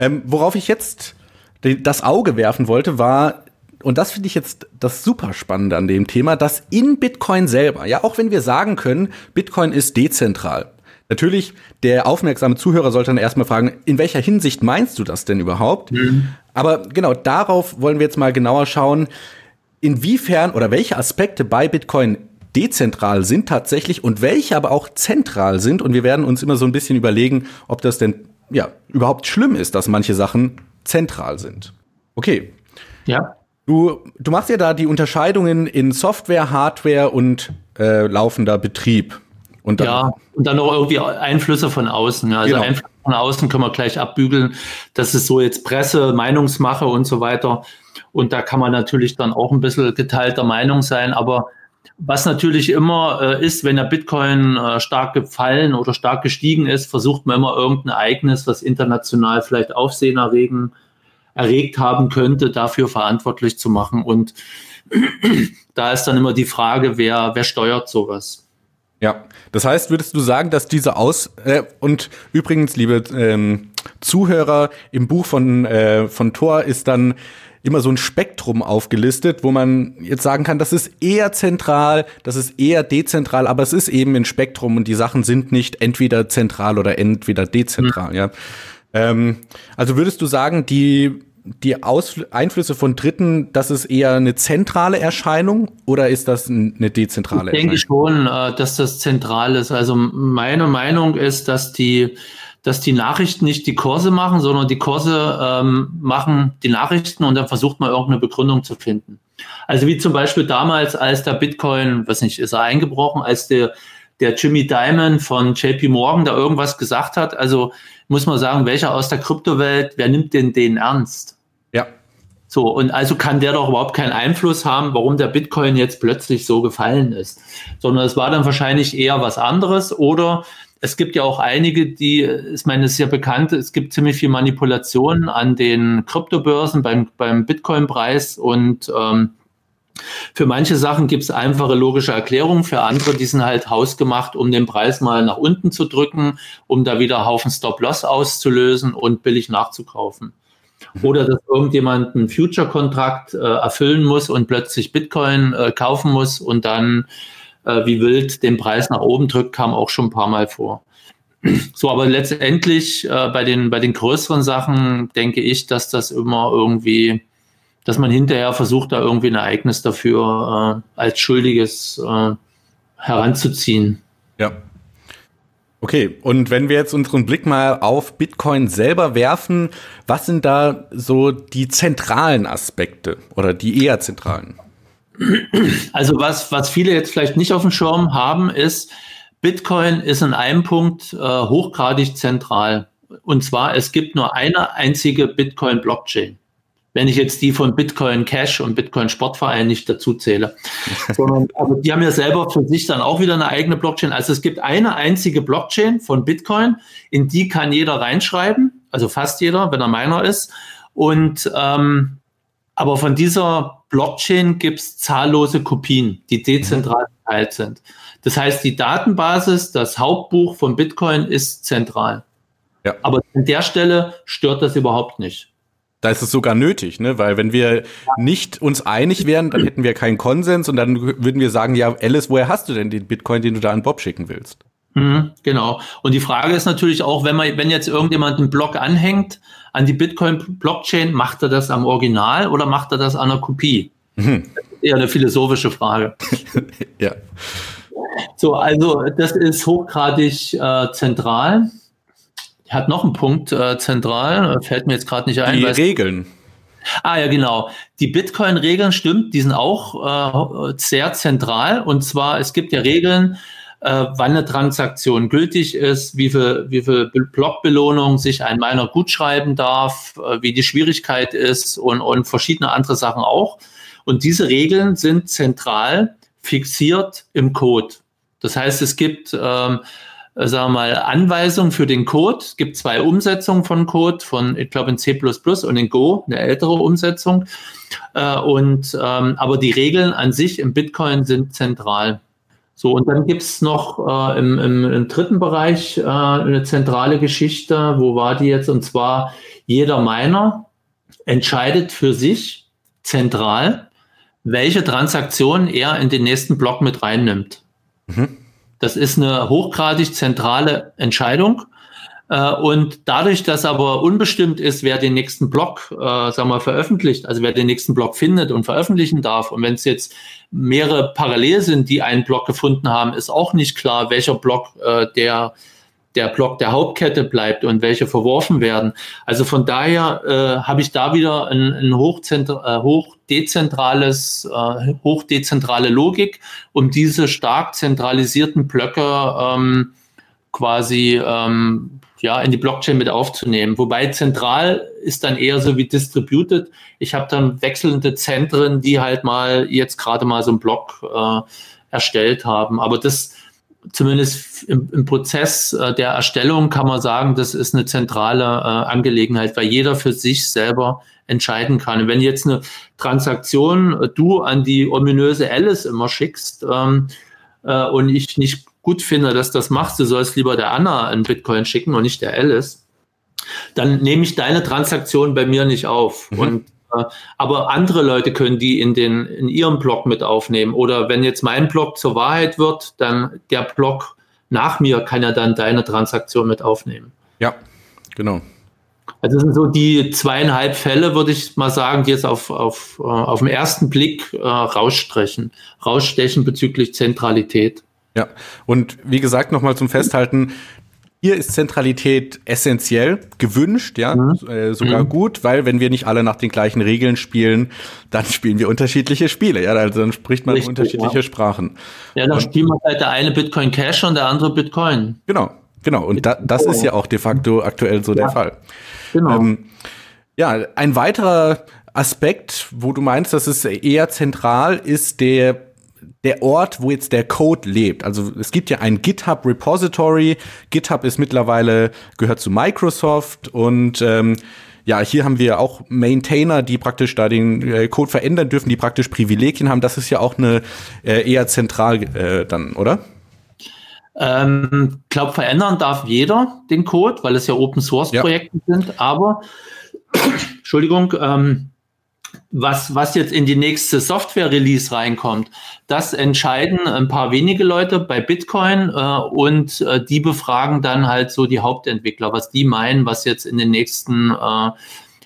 Ähm, worauf ich jetzt das Auge werfen wollte, war, und das finde ich jetzt das super Spannende an dem Thema, dass in Bitcoin selber, ja, auch wenn wir sagen können, Bitcoin ist dezentral. Natürlich, der aufmerksame Zuhörer sollte dann erstmal fragen, in welcher Hinsicht meinst du das denn überhaupt? Mhm. Aber genau darauf wollen wir jetzt mal genauer schauen inwiefern oder welche Aspekte bei Bitcoin dezentral sind tatsächlich und welche aber auch zentral sind. Und wir werden uns immer so ein bisschen überlegen, ob das denn ja überhaupt schlimm ist, dass manche Sachen zentral sind. Okay. Ja. Du, du machst ja da die Unterscheidungen in Software, Hardware und äh, laufender Betrieb. Und dann, ja, und dann noch irgendwie Einflüsse von außen. Also genau. Einflüsse von außen können wir gleich abbügeln. Das ist so jetzt Presse, Meinungsmache und so weiter. Und da kann man natürlich dann auch ein bisschen geteilter Meinung sein. Aber was natürlich immer äh, ist, wenn der Bitcoin äh, stark gefallen oder stark gestiegen ist, versucht man immer irgendein Ereignis, was international vielleicht Aufsehen erregen, erregt haben könnte, dafür verantwortlich zu machen. Und da ist dann immer die Frage, wer, wer steuert sowas? Ja, das heißt, würdest du sagen, dass diese Aus äh, und übrigens, liebe ähm, Zuhörer, im Buch von äh, von Thor ist dann immer so ein Spektrum aufgelistet, wo man jetzt sagen kann, das ist eher zentral, das ist eher dezentral, aber es ist eben ein Spektrum und die Sachen sind nicht entweder zentral oder entweder dezentral, mhm. ja. Ähm, also würdest du sagen, die die Ausfl Einflüsse von Dritten, das ist eher eine zentrale Erscheinung oder ist das eine dezentrale ich Erscheinung? Ich denke schon, äh, dass das zentral ist. Also meine Meinung ist, dass die dass die Nachrichten nicht die Kurse machen, sondern die Kurse ähm, machen die Nachrichten und dann versucht man irgendeine Begründung zu finden. Also wie zum Beispiel damals, als der Bitcoin, was nicht, ist er eingebrochen, als der, der Jimmy Dimon von JP Morgan da irgendwas gesagt hat. Also muss man sagen, welcher aus der Kryptowelt, wer nimmt denn den ernst? Ja. So, und also kann der doch überhaupt keinen Einfluss haben, warum der Bitcoin jetzt plötzlich so gefallen ist. Sondern es war dann wahrscheinlich eher was anderes oder es gibt ja auch einige, die, ich meine, es ist ja bekannt, es gibt ziemlich viel Manipulation an den Kryptobörsen beim, beim Bitcoin-Preis und ähm, für manche Sachen gibt es einfache logische Erklärungen, für andere, die sind halt hausgemacht, um den Preis mal nach unten zu drücken, um da wieder Haufen Stop-Loss auszulösen und billig nachzukaufen. Oder dass irgendjemand einen Future-Kontrakt äh, erfüllen muss und plötzlich Bitcoin äh, kaufen muss und dann äh, wie wild den Preis nach oben drückt, kam auch schon ein paar Mal vor. So, aber letztendlich äh, bei, den, bei den größeren Sachen denke ich, dass das immer irgendwie, dass man hinterher versucht, da irgendwie ein Ereignis dafür äh, als Schuldiges äh, heranzuziehen. Ja. Okay, und wenn wir jetzt unseren Blick mal auf Bitcoin selber werfen, was sind da so die zentralen Aspekte oder die eher zentralen? Also was, was viele jetzt vielleicht nicht auf dem Schirm haben, ist, Bitcoin ist in einem Punkt äh, hochgradig zentral. Und zwar, es gibt nur eine einzige Bitcoin-Blockchain. Wenn ich jetzt die von Bitcoin Cash und Bitcoin Sportverein nicht dazu zähle. Sondern, aber die haben ja selber für sich dann auch wieder eine eigene Blockchain. Also es gibt eine einzige Blockchain von Bitcoin, in die kann jeder reinschreiben, also fast jeder, wenn er meiner ist. Und ähm, Aber von dieser Blockchain gibt es zahllose Kopien, die dezentral verteilt sind. Das heißt, die Datenbasis, das Hauptbuch von Bitcoin ist zentral. Ja. Aber an der Stelle stört das überhaupt nicht. Da ist es sogar nötig, ne? Weil wenn wir nicht uns einig wären, dann hätten wir keinen Konsens und dann würden wir sagen, ja, Alice, woher hast du denn den Bitcoin, den du da an Bob schicken willst? Mhm, genau. Und die Frage ist natürlich auch, wenn man, wenn jetzt irgendjemand einen Block anhängt an die Bitcoin-Blockchain, macht er das am Original oder macht er das an einer Kopie? Mhm. Das ist eher eine philosophische Frage. ja. So, also das ist hochgradig äh, zentral hat noch einen Punkt äh, zentral, fällt mir jetzt gerade nicht ein. Die Regeln. Ah ja, genau. Die Bitcoin-Regeln stimmt, die sind auch äh, sehr zentral. Und zwar, es gibt ja Regeln, äh, wann eine Transaktion gültig ist, wie viel, wie viel Blockbelohnung sich ein Miner gut schreiben darf, äh, wie die Schwierigkeit ist und, und verschiedene andere Sachen auch. Und diese Regeln sind zentral fixiert im Code. Das heißt, es gibt ähm, äh, sagen wir mal, Anweisungen für den Code. Es gibt zwei Umsetzungen von Code, von, ich glaube, in C und in Go, eine ältere Umsetzung. Äh, und, ähm, aber die Regeln an sich im Bitcoin sind zentral. So, und dann gibt es noch äh, im, im, im, dritten Bereich äh, eine zentrale Geschichte. Wo war die jetzt? Und zwar, jeder Miner entscheidet für sich zentral, welche Transaktion er in den nächsten Block mit reinnimmt. Mhm. Das ist eine hochgradig zentrale Entscheidung. Äh, und dadurch, dass aber unbestimmt ist, wer den nächsten Block, äh, sagen wir, veröffentlicht, also wer den nächsten Block findet und veröffentlichen darf, und wenn es jetzt mehrere parallel sind, die einen Block gefunden haben, ist auch nicht klar, welcher Block äh, der der Block der Hauptkette bleibt und welche verworfen werden. Also von daher äh, habe ich da wieder ein, ein hochzentra äh, hochdezentrales, äh, hochdezentrale Logik, um diese stark zentralisierten Blöcke ähm, quasi ähm, ja, in die Blockchain mit aufzunehmen. Wobei zentral ist dann eher so wie distributed. Ich habe dann wechselnde Zentren, die halt mal jetzt gerade mal so einen Block äh, erstellt haben. Aber das zumindest im, im Prozess äh, der Erstellung kann man sagen, das ist eine zentrale äh, Angelegenheit, weil jeder für sich selber entscheiden kann. Und wenn jetzt eine Transaktion äh, du an die ominöse Alice immer schickst ähm, äh, und ich nicht gut finde, dass das machst, du sollst lieber der Anna einen Bitcoin schicken und nicht der Alice, dann nehme ich deine Transaktion bei mir nicht auf. Mhm. Und aber andere Leute können die in, den, in ihrem Blog mit aufnehmen. Oder wenn jetzt mein Blog zur Wahrheit wird, dann der Blog nach mir kann ja dann deine Transaktion mit aufnehmen. Ja, genau. Also das sind so die zweieinhalb Fälle, würde ich mal sagen, die jetzt auf, auf, äh, auf den ersten Blick äh, rausstechen, rausstechen bezüglich Zentralität. Ja, und wie gesagt, nochmal zum Festhalten, hier ist Zentralität essentiell, gewünscht, ja, mhm. äh, sogar mhm. gut, weil wenn wir nicht alle nach den gleichen Regeln spielen, dann spielen wir unterschiedliche Spiele, ja, also dann spricht man Richtig, unterschiedliche ja. Sprachen. Ja, dann spielt man halt der eine Bitcoin Cash und der andere Bitcoin. Genau, genau, und da, das ist ja auch de facto aktuell so ja. der Fall. Genau. Ähm, ja, ein weiterer Aspekt, wo du meinst, dass es eher zentral ist, der der Ort, wo jetzt der Code lebt. Also es gibt ja ein GitHub Repository. GitHub ist mittlerweile gehört zu Microsoft und ähm, ja, hier haben wir auch Maintainer, die praktisch da den äh, Code verändern dürfen, die praktisch Privilegien haben. Das ist ja auch eine äh, eher zentral äh, dann, oder? Ähm, glaube, verändern darf jeder den Code, weil es ja Open Source Projekte ja. sind. Aber Entschuldigung, ähm, was, was jetzt in die nächste Software-Release reinkommt, das entscheiden ein paar wenige Leute bei Bitcoin äh, und äh, die befragen dann halt so die Hauptentwickler, was die meinen, was jetzt in den nächsten, äh,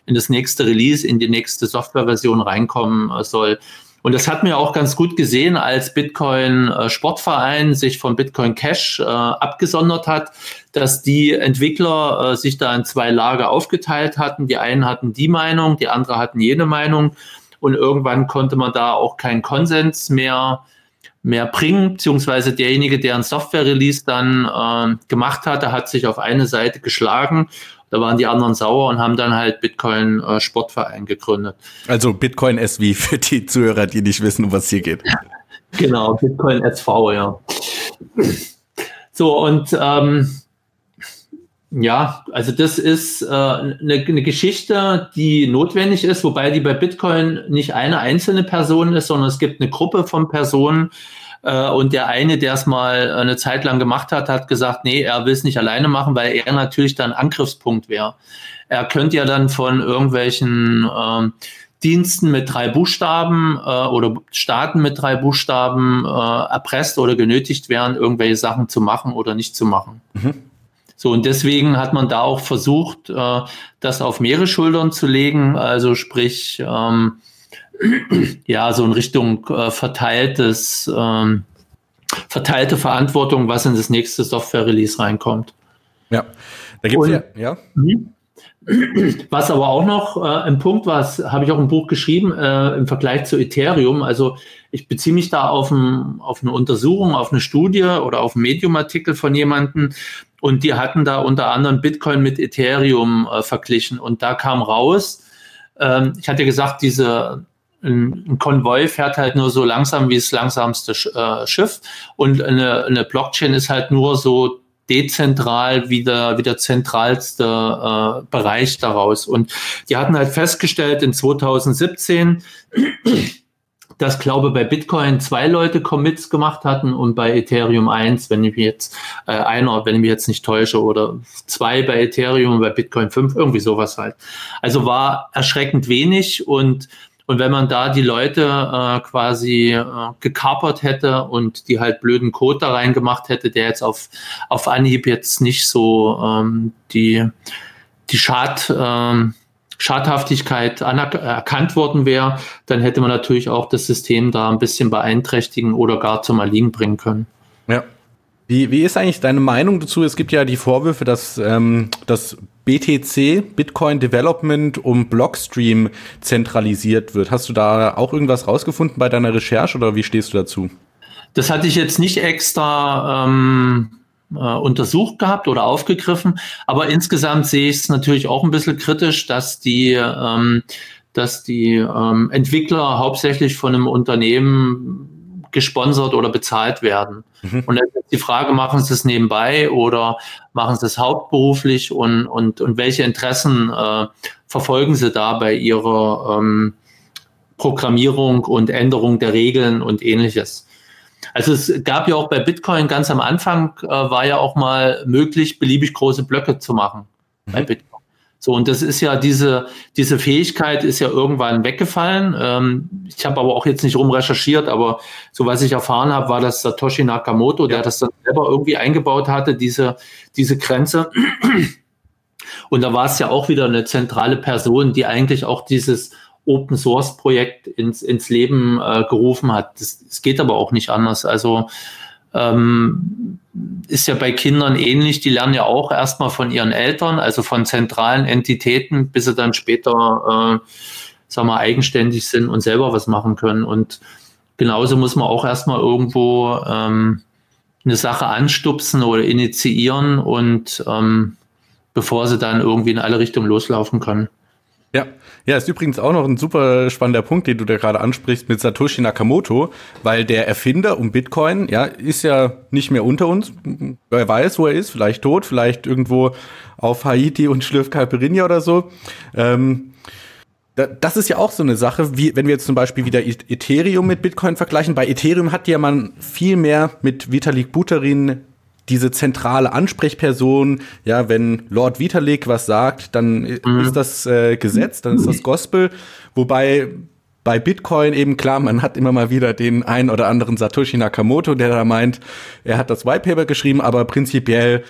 in das nächste Release, in die nächste Software-Version reinkommen äh, soll. Und das hat mir auch ganz gut gesehen, als Bitcoin äh, Sportverein sich von Bitcoin Cash äh, abgesondert hat, dass die Entwickler äh, sich da in zwei Lager aufgeteilt hatten. Die einen hatten die Meinung, die andere hatten jene Meinung. Und irgendwann konnte man da auch keinen Konsens mehr mehr bringen, beziehungsweise derjenige, der ein Software-Release dann äh, gemacht hatte, hat sich auf eine Seite geschlagen da waren die anderen sauer und haben dann halt Bitcoin äh, Sportverein gegründet. Also Bitcoin SV für die Zuhörer, die nicht wissen, um was hier geht. genau, Bitcoin SV, ja. So, und ähm, Ja, also das ist äh, eine, eine Geschichte, die notwendig ist, wobei die bei Bitcoin nicht eine einzelne Person ist, sondern es gibt eine Gruppe von Personen, äh, und der eine, der es mal eine Zeit lang gemacht hat, hat gesagt, nee, er will es nicht alleine machen, weil er natürlich dann Angriffspunkt wäre. Er könnte ja dann von irgendwelchen ähm, Diensten mit drei Buchstaben äh, oder Staaten mit drei Buchstaben äh, erpresst oder genötigt werden, irgendwelche Sachen zu machen oder nicht zu machen. Mhm. So, und deswegen hat man da auch versucht, äh, das auf mehrere Schultern zu legen, also sprich, ähm, ja, so in Richtung äh, verteiltes, ähm, verteilte Verantwortung, was in das nächste Software-Release reinkommt. Ja, da gibt es ja, ja. Mhm. Was aber auch noch äh, ein Punkt war, habe ich auch im Buch geschrieben, äh, im Vergleich zu Ethereum. Also ich beziehe mich da auf, ein, auf eine Untersuchung, auf eine Studie oder auf einen Medium-Artikel von jemandem und die hatten da unter anderem Bitcoin mit Ethereum äh, verglichen und da kam raus, ähm, ich hatte gesagt, diese ein, ein Konvoi fährt halt nur so langsam wie das langsamste äh, Schiff und eine, eine Blockchain ist halt nur so dezentral wie der, wie der zentralste äh, Bereich daraus. Und die hatten halt festgestellt in 2017, dass glaube bei Bitcoin zwei Leute Commits gemacht hatten und bei Ethereum eins, wenn ich mich jetzt äh, einer, wenn ich mich jetzt nicht täusche, oder zwei bei Ethereum und bei Bitcoin fünf, irgendwie sowas halt. Also war erschreckend wenig und und wenn man da die Leute äh, quasi äh, gekapert hätte und die halt blöden Code da reingemacht hätte, der jetzt auf, auf Anhieb jetzt nicht so ähm, die, die Schad, ähm, Schadhaftigkeit erkannt worden wäre, dann hätte man natürlich auch das System da ein bisschen beeinträchtigen oder gar zum Erliegen bringen können. Ja. Wie, wie ist eigentlich deine Meinung dazu? Es gibt ja die Vorwürfe, dass ähm, das BTC, Bitcoin Development um Blockstream zentralisiert wird. Hast du da auch irgendwas rausgefunden bei deiner Recherche oder wie stehst du dazu? Das hatte ich jetzt nicht extra ähm, äh, untersucht gehabt oder aufgegriffen, aber insgesamt sehe ich es natürlich auch ein bisschen kritisch, dass die, ähm, dass die ähm, Entwickler hauptsächlich von einem Unternehmen gesponsert oder bezahlt werden. Mhm. Und dann ist die Frage, machen sie es nebenbei oder machen sie es hauptberuflich und, und, und welche Interessen äh, verfolgen sie da bei ihrer ähm, Programmierung und Änderung der Regeln und ähnliches. Also es gab ja auch bei Bitcoin ganz am Anfang äh, war ja auch mal möglich, beliebig große Blöcke zu machen mhm. bei Bitcoin. So, und das ist ja diese, diese Fähigkeit ist ja irgendwann weggefallen. Ähm, ich habe aber auch jetzt nicht rum recherchiert, aber so was ich erfahren habe, war das Satoshi Nakamoto, der das dann selber irgendwie eingebaut hatte, diese, diese Grenze. Und da war es ja auch wieder eine zentrale Person, die eigentlich auch dieses Open Source Projekt ins, ins Leben äh, gerufen hat. Es geht aber auch nicht anders. Also ähm, ist ja bei Kindern ähnlich, die lernen ja auch erstmal von ihren Eltern, also von zentralen Entitäten, bis sie dann später, äh, sagen wir, eigenständig sind und selber was machen können. Und genauso muss man auch erstmal irgendwo ähm, eine Sache anstupsen oder initiieren und ähm, bevor sie dann irgendwie in alle Richtungen loslaufen können. Ja, ja, ist übrigens auch noch ein super spannender Punkt, den du da gerade ansprichst mit Satoshi Nakamoto, weil der Erfinder um Bitcoin, ja, ist ja nicht mehr unter uns. Wer weiß, wo er ist, vielleicht tot, vielleicht irgendwo auf Haiti und schlürft Caipirinha oder so. Ähm, das ist ja auch so eine Sache, wie wenn wir jetzt zum Beispiel wieder Ethereum mit Bitcoin vergleichen. Bei Ethereum hat ja man viel mehr mit Vitalik Buterin diese zentrale Ansprechperson, ja, wenn Lord Vitalik was sagt, dann mhm. ist das äh, Gesetz, dann ist das Gospel, wobei bei Bitcoin eben klar, man hat immer mal wieder den einen oder anderen Satoshi Nakamoto, der da meint, er hat das White Paper geschrieben, aber prinzipiell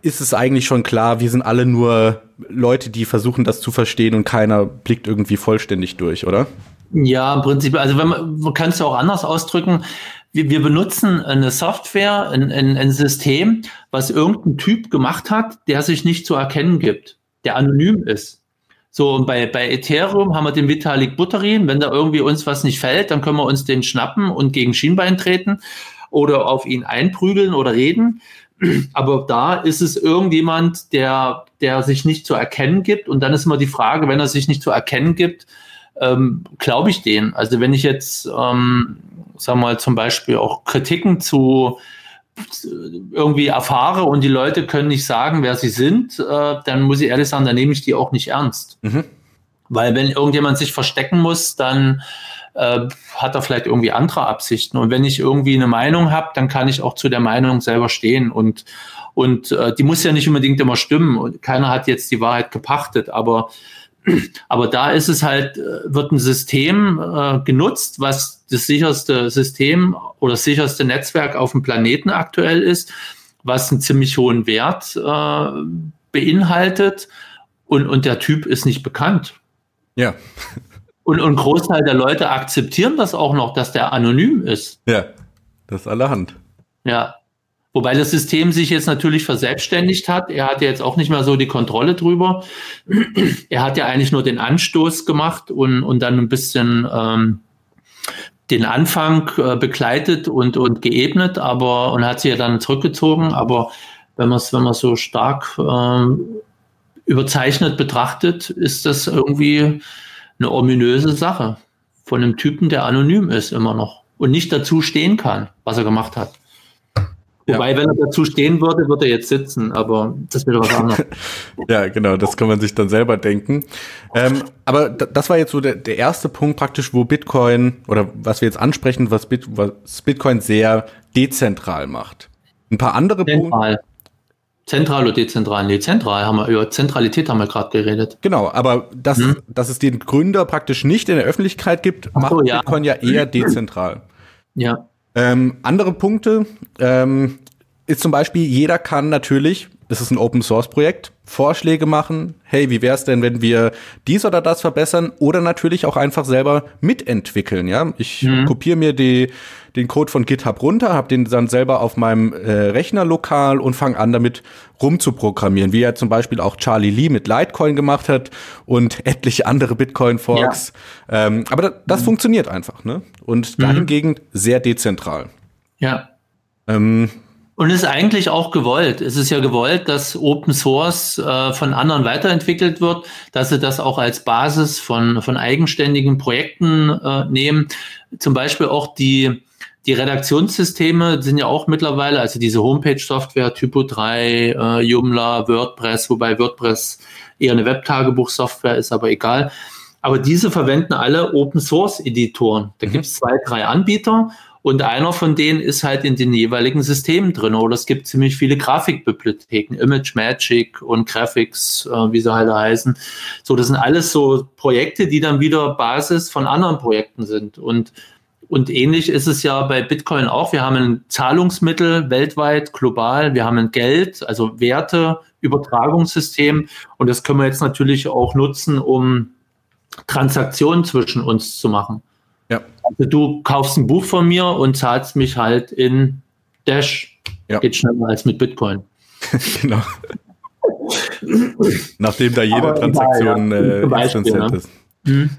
ist es eigentlich schon klar, wir sind alle nur Leute, die versuchen, das zu verstehen und keiner blickt irgendwie vollständig durch, oder? Ja, im Prinzip, also wenn man, man kann es ja auch anders ausdrücken wir, wir benutzen eine Software, ein, ein, ein System, was irgendein Typ gemacht hat, der sich nicht zu erkennen gibt, der anonym ist. So, und bei, bei Ethereum haben wir den Vitalik Buterin. Wenn da irgendwie uns was nicht fällt, dann können wir uns den schnappen und gegen Schienbein treten oder auf ihn einprügeln oder reden. Aber da ist es irgendjemand, der, der sich nicht zu erkennen gibt. Und dann ist immer die Frage, wenn er sich nicht zu erkennen gibt, ähm, glaube ich den. Also wenn ich jetzt ähm, wir mal, zum Beispiel auch Kritiken zu irgendwie erfahre und die Leute können nicht sagen, wer sie sind, äh, dann muss ich ehrlich sagen, dann nehme ich die auch nicht ernst. Mhm. Weil wenn irgendjemand sich verstecken muss, dann äh, hat er vielleicht irgendwie andere Absichten. Und wenn ich irgendwie eine Meinung habe, dann kann ich auch zu der Meinung selber stehen. Und, und äh, die muss ja nicht unbedingt immer stimmen. Und keiner hat jetzt die Wahrheit gepachtet, aber aber da ist es halt, äh, wird ein System äh, genutzt, was das sicherste System oder sicherste Netzwerk auf dem Planeten aktuell ist, was einen ziemlich hohen Wert äh, beinhaltet und, und der Typ ist nicht bekannt. Ja. Und, und Großteil der Leute akzeptieren das auch noch, dass der anonym ist. Ja, das ist allerhand. Ja, Wobei das System sich jetzt natürlich verselbstständigt hat. Er hat ja jetzt auch nicht mehr so die Kontrolle drüber. Er hat ja eigentlich nur den Anstoß gemacht und, und dann ein bisschen ähm, den Anfang äh, begleitet und, und geebnet, aber und hat sich ja dann zurückgezogen. Aber wenn man es wenn man so stark äh, überzeichnet betrachtet, ist das irgendwie eine ominöse Sache von einem Typen, der anonym ist immer noch und nicht dazu stehen kann, was er gemacht hat. Wobei, ja. wenn er dazu stehen würde, würde er jetzt sitzen, aber das wäre was anderes. ja, genau, das kann man sich dann selber denken. Ähm, aber das war jetzt so der, der erste Punkt praktisch, wo Bitcoin oder was wir jetzt ansprechen, was, Bit, was Bitcoin sehr dezentral macht. Ein paar andere Zentral. Punkte. Zentral oder dezentral? Nee, zentral haben wir, über Zentralität haben wir gerade geredet. Genau, aber dass, hm? dass es den Gründer praktisch nicht in der Öffentlichkeit gibt, so, macht ja. Bitcoin ja eher dezentral. Ja. Ähm, andere Punkte ähm, ist zum Beispiel, jeder kann natürlich, das ist ein Open Source Projekt, Vorschläge machen. Hey, wie wäre es denn, wenn wir dies oder das verbessern? Oder natürlich auch einfach selber mitentwickeln. Ja, ich mhm. kopiere mir die, den Code von GitHub runter, habe den dann selber auf meinem äh, Rechner lokal und fange an, damit rumzuprogrammieren, wie ja zum Beispiel auch Charlie Lee mit Litecoin gemacht hat und etliche andere Bitcoin-Forks. Ja. Ähm, aber das, das mhm. funktioniert einfach, ne? Und mhm. dahingegen sehr dezentral. Ja. Ähm, und ist eigentlich auch gewollt. Es ist ja gewollt, dass Open Source äh, von anderen weiterentwickelt wird, dass sie das auch als Basis von, von eigenständigen Projekten äh, nehmen. Zum Beispiel auch die, die Redaktionssysteme sind ja auch mittlerweile, also diese Homepage-Software, Typo 3, äh, Joomla, WordPress, wobei WordPress eher eine Webtagebuch-Software ist, aber egal. Aber diese verwenden alle Open Source Editoren. Da mhm. gibt es zwei, drei Anbieter und einer von denen ist halt in den jeweiligen Systemen drin. Oder es gibt ziemlich viele Grafikbibliotheken, Image Magic und Graphics, äh, wie sie halt heißen. So, das sind alles so Projekte, die dann wieder Basis von anderen Projekten sind. Und, und ähnlich ist es ja bei Bitcoin auch. Wir haben ein Zahlungsmittel weltweit, global. Wir haben ein Geld, also Werte, Übertragungssystem. Und das können wir jetzt natürlich auch nutzen, um Transaktionen zwischen uns zu machen. Ja. Also du kaufst ein Buch von mir und zahlst mich halt in Dash. Ja. Geht schneller als mit Bitcoin. genau. Nachdem da jede Aber Transaktion ja, äh, Beispiel, ne? ist. Mhm.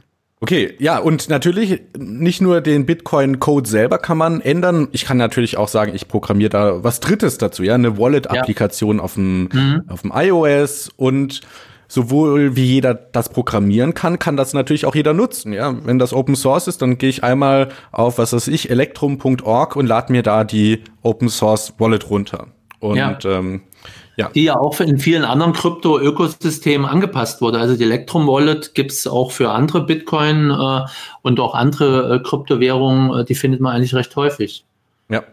Okay, ja, und natürlich nicht nur den Bitcoin-Code selber kann man ändern. Ich kann natürlich auch sagen, ich programmiere da was Drittes dazu, ja, eine Wallet-Applikation ja. auf dem, mhm. auf dem iOS und sowohl wie jeder das programmieren kann, kann das natürlich auch jeder nutzen. Ja, wenn das Open Source ist, dann gehe ich einmal auf was weiß ich electrum.org und lade mir da die Open Source Wallet runter. Und ja. Ähm, ja. Die ja auch in vielen anderen Krypto-Ökosystemen angepasst wurde. Also die Electrum Wallet gibt es auch für andere Bitcoin äh, und auch andere äh, Kryptowährungen, äh, die findet man eigentlich recht häufig. Ja,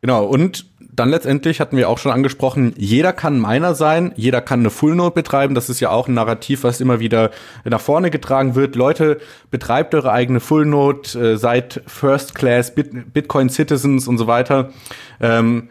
genau. Und dann letztendlich hatten wir auch schon angesprochen, jeder kann Miner sein, jeder kann eine Full Node betreiben. Das ist ja auch ein Narrativ, was immer wieder nach vorne getragen wird. Leute, betreibt eure eigene Full Node, äh, seid First Class Bit Bitcoin Citizens und so weiter. Ähm,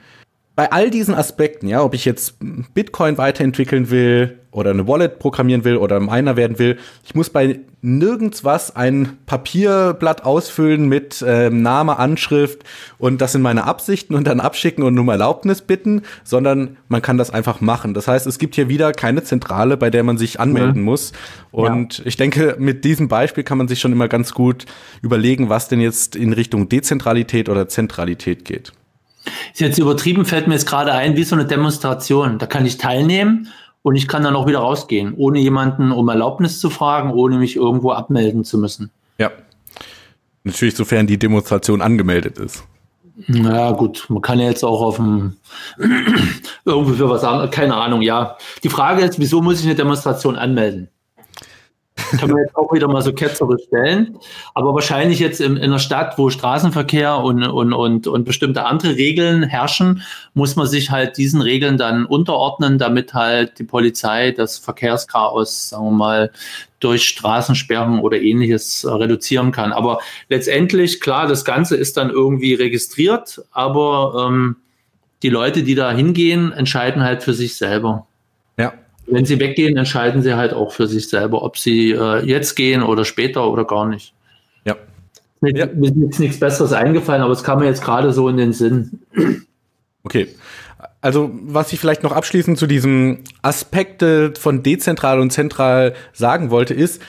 bei all diesen Aspekten, ja, ob ich jetzt Bitcoin weiterentwickeln will oder eine Wallet programmieren will oder Miner werden will, ich muss bei nirgends was ein Papierblatt ausfüllen mit äh, Name, Anschrift und das sind meine Absichten und dann abschicken und um Erlaubnis bitten, sondern man kann das einfach machen. Das heißt, es gibt hier wieder keine Zentrale, bei der man sich anmelden mhm. muss. Und ja. ich denke, mit diesem Beispiel kann man sich schon immer ganz gut überlegen, was denn jetzt in Richtung Dezentralität oder Zentralität geht. Ist jetzt übertrieben, fällt mir jetzt gerade ein, wie so eine Demonstration. Da kann ich teilnehmen und ich kann dann auch wieder rausgehen, ohne jemanden um Erlaubnis zu fragen, ohne mich irgendwo abmelden zu müssen. Ja. Natürlich, sofern die Demonstration angemeldet ist. Na gut, man kann ja jetzt auch auf dem irgendwie für was sagen, keine Ahnung, ja. Die Frage ist, wieso muss ich eine Demonstration anmelden? Kann man jetzt auch wieder mal so ketzerisch stellen. Aber wahrscheinlich jetzt in, in einer Stadt, wo Straßenverkehr und, und, und, und bestimmte andere Regeln herrschen, muss man sich halt diesen Regeln dann unterordnen, damit halt die Polizei das Verkehrschaos, sagen wir mal, durch Straßensperren oder ähnliches äh, reduzieren kann. Aber letztendlich, klar, das Ganze ist dann irgendwie registriert, aber ähm, die Leute, die da hingehen, entscheiden halt für sich selber. Wenn sie weggehen, entscheiden sie halt auch für sich selber, ob sie äh, jetzt gehen oder später oder gar nicht. Ja. Mir, ja. mir ist jetzt nichts Besseres eingefallen, aber es kam mir jetzt gerade so in den Sinn. Okay. Also, was ich vielleicht noch abschließend zu diesem Aspekte von dezentral und zentral sagen wollte, ist,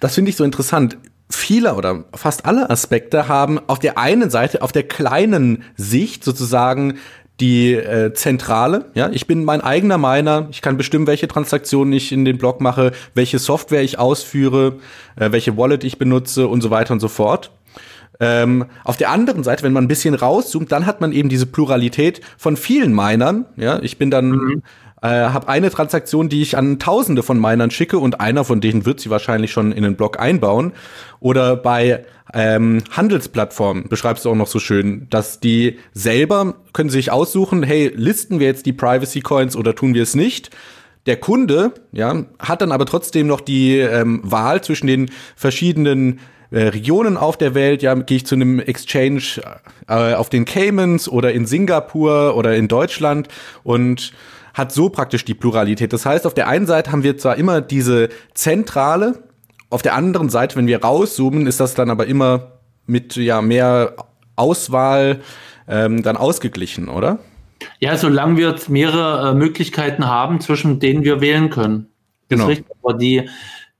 das finde ich so interessant. Viele oder fast alle Aspekte haben auf der einen Seite, auf der kleinen Sicht sozusagen die äh, Zentrale. Ja, ich bin mein eigener Miner. Ich kann bestimmen, welche Transaktionen ich in den Block mache, welche Software ich ausführe, äh, welche Wallet ich benutze und so weiter und so fort. Ähm, auf der anderen Seite, wenn man ein bisschen rauszoomt, dann hat man eben diese Pluralität von vielen Minern. Ja, ich bin dann mhm. Äh, habe eine Transaktion, die ich an Tausende von Minern schicke und einer von denen wird sie wahrscheinlich schon in den Block einbauen. Oder bei ähm, Handelsplattformen beschreibst du auch noch so schön, dass die selber können sich aussuchen, hey, listen wir jetzt die Privacy Coins oder tun wir es nicht? Der Kunde, ja, hat dann aber trotzdem noch die ähm, Wahl zwischen den verschiedenen äh, Regionen auf der Welt. Ja, gehe ich zu einem Exchange äh, auf den Caymans oder in Singapur oder in Deutschland und hat so praktisch die Pluralität. Das heißt, auf der einen Seite haben wir zwar immer diese zentrale auf der anderen Seite, wenn wir rauszoomen, ist das dann aber immer mit ja mehr Auswahl ähm, dann ausgeglichen, oder? Ja, solange wir mehrere äh, Möglichkeiten haben, zwischen denen wir wählen können. Genau. Das ist richtig. Aber die,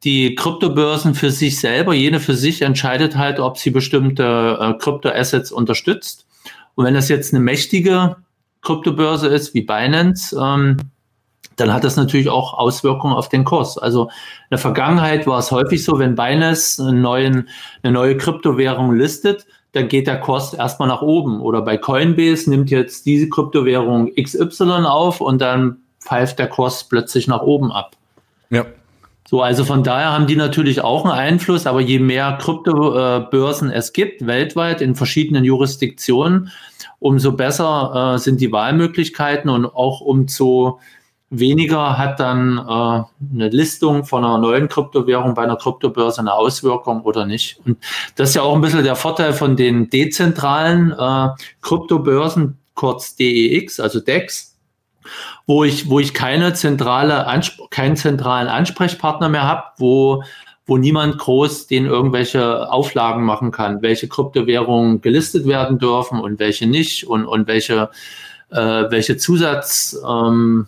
die Kryptobörsen für sich selber, jede für sich entscheidet halt, ob sie bestimmte äh, Kryptoassets unterstützt. Und wenn das jetzt eine mächtige Kryptobörse ist, wie Binance, ähm, dann hat das natürlich auch Auswirkungen auf den Kurs. Also in der Vergangenheit war es häufig so, wenn Binance einen neuen, eine neue Kryptowährung listet, dann geht der Kurs erstmal nach oben. Oder bei Coinbase nimmt jetzt diese Kryptowährung XY auf und dann pfeift der Kurs plötzlich nach oben ab. Ja. So, also von daher haben die natürlich auch einen Einfluss, aber je mehr Kryptobörsen es gibt, weltweit in verschiedenen Jurisdiktionen, umso besser äh, sind die Wahlmöglichkeiten und auch umso weniger hat dann äh, eine Listung von einer neuen Kryptowährung bei einer Kryptobörse eine Auswirkung oder nicht. Und das ist ja auch ein bisschen der Vorteil von den dezentralen äh, Kryptobörsen, kurz DEX, also DEX, wo ich, wo ich keine zentrale keinen zentralen Ansprechpartner mehr habe, wo, wo niemand groß den irgendwelche Auflagen machen kann, welche Kryptowährungen gelistet werden dürfen und welche nicht und, und welche, äh, welche Zusatz ähm,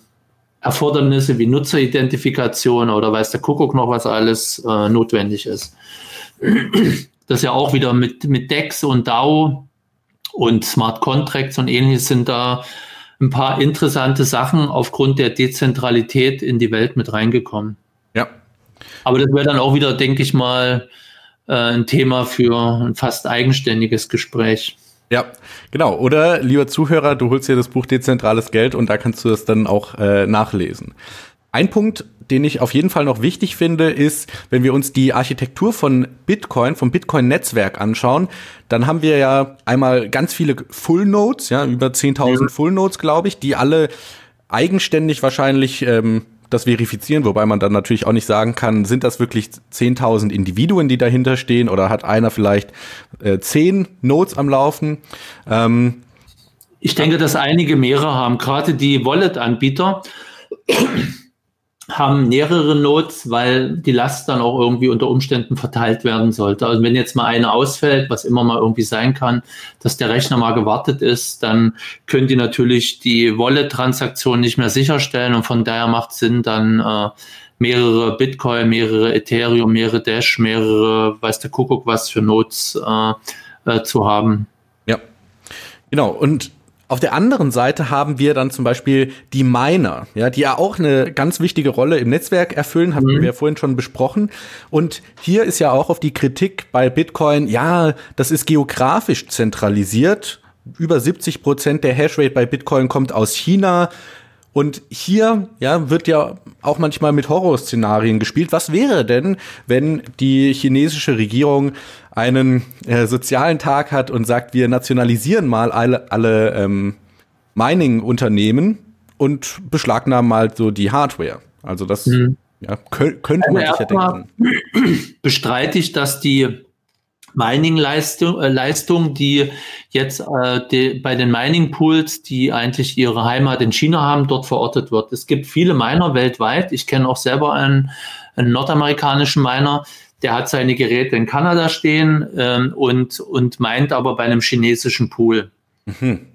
wie Nutzeridentifikation oder weiß der Kuckuck noch, was alles äh, notwendig ist. Das ja auch wieder mit, mit DEX und DAO und Smart Contracts und ähnliches sind da ein paar interessante Sachen aufgrund der Dezentralität in die Welt mit reingekommen. Ja. Aber das wäre dann auch wieder, denke ich mal, äh, ein Thema für ein fast eigenständiges Gespräch. Ja, genau. Oder, lieber Zuhörer, du holst dir das Buch Dezentrales Geld und da kannst du das dann auch äh, nachlesen. Ein Punkt, den ich auf jeden Fall noch wichtig finde, ist, wenn wir uns die Architektur von Bitcoin, vom Bitcoin-Netzwerk anschauen, dann haben wir ja einmal ganz viele Full Nodes, ja, über 10.000 Full Nodes, glaube ich, die alle eigenständig wahrscheinlich ähm, das verifizieren, wobei man dann natürlich auch nicht sagen kann, sind das wirklich 10.000 Individuen, die dahinter stehen oder hat einer vielleicht äh, 10 Nodes am Laufen? Ähm, ich denke, dass einige mehrere haben, gerade die Wallet-Anbieter haben mehrere Nodes, weil die Last dann auch irgendwie unter Umständen verteilt werden sollte. Also wenn jetzt mal eine ausfällt, was immer mal irgendwie sein kann, dass der Rechner mal gewartet ist, dann können die natürlich die Wallet-Transaktion nicht mehr sicherstellen und von daher macht Sinn, dann äh, mehrere Bitcoin, mehrere Ethereum, mehrere Dash, mehrere, weiß der Kuckuck was für Nodes äh, äh, zu haben. Ja, genau. Und auf der anderen Seite haben wir dann zum Beispiel die Miner, ja, die ja auch eine ganz wichtige Rolle im Netzwerk erfüllen, haben mhm. wir vorhin schon besprochen. Und hier ist ja auch auf die Kritik bei Bitcoin, ja, das ist geografisch zentralisiert. über 70 Prozent der Hashrate bei Bitcoin kommt aus China. Und hier ja, wird ja auch manchmal mit Horrorszenarien gespielt. Was wäre denn, wenn die chinesische Regierung einen äh, sozialen Tag hat und sagt, wir nationalisieren mal alle, alle ähm, Mining-Unternehmen und beschlagnahmen mal so die Hardware? Also das mhm. ja, könnte man sich ja denken. Bestreite ich, dass die Mining-Leistung, äh, Leistung, die jetzt äh, die, bei den Mining-Pools, die eigentlich ihre Heimat in China haben, dort verortet wird. Es gibt viele Miner weltweit. Ich kenne auch selber einen, einen nordamerikanischen Miner, der hat seine Geräte in Kanada stehen ähm, und, und meint aber bei einem chinesischen Pool. Mhm.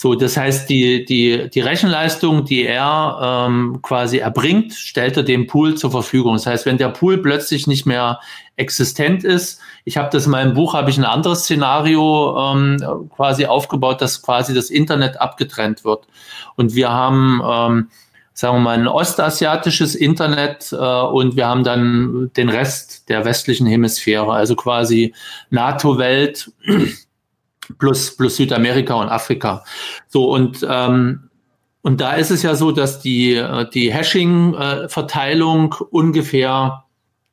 So, das heißt, die, die, die Rechenleistung, die er ähm, quasi erbringt, stellt er dem Pool zur Verfügung. Das heißt, wenn der Pool plötzlich nicht mehr existent ist, ich habe das in meinem Buch, habe ich ein anderes Szenario ähm, quasi aufgebaut, dass quasi das Internet abgetrennt wird. Und wir haben, ähm, sagen wir mal, ein ostasiatisches Internet äh, und wir haben dann den Rest der westlichen Hemisphäre, also quasi NATO-Welt plus, plus Südamerika und Afrika. So und ähm, und da ist es ja so, dass die, äh, die Hashing-Verteilung ungefähr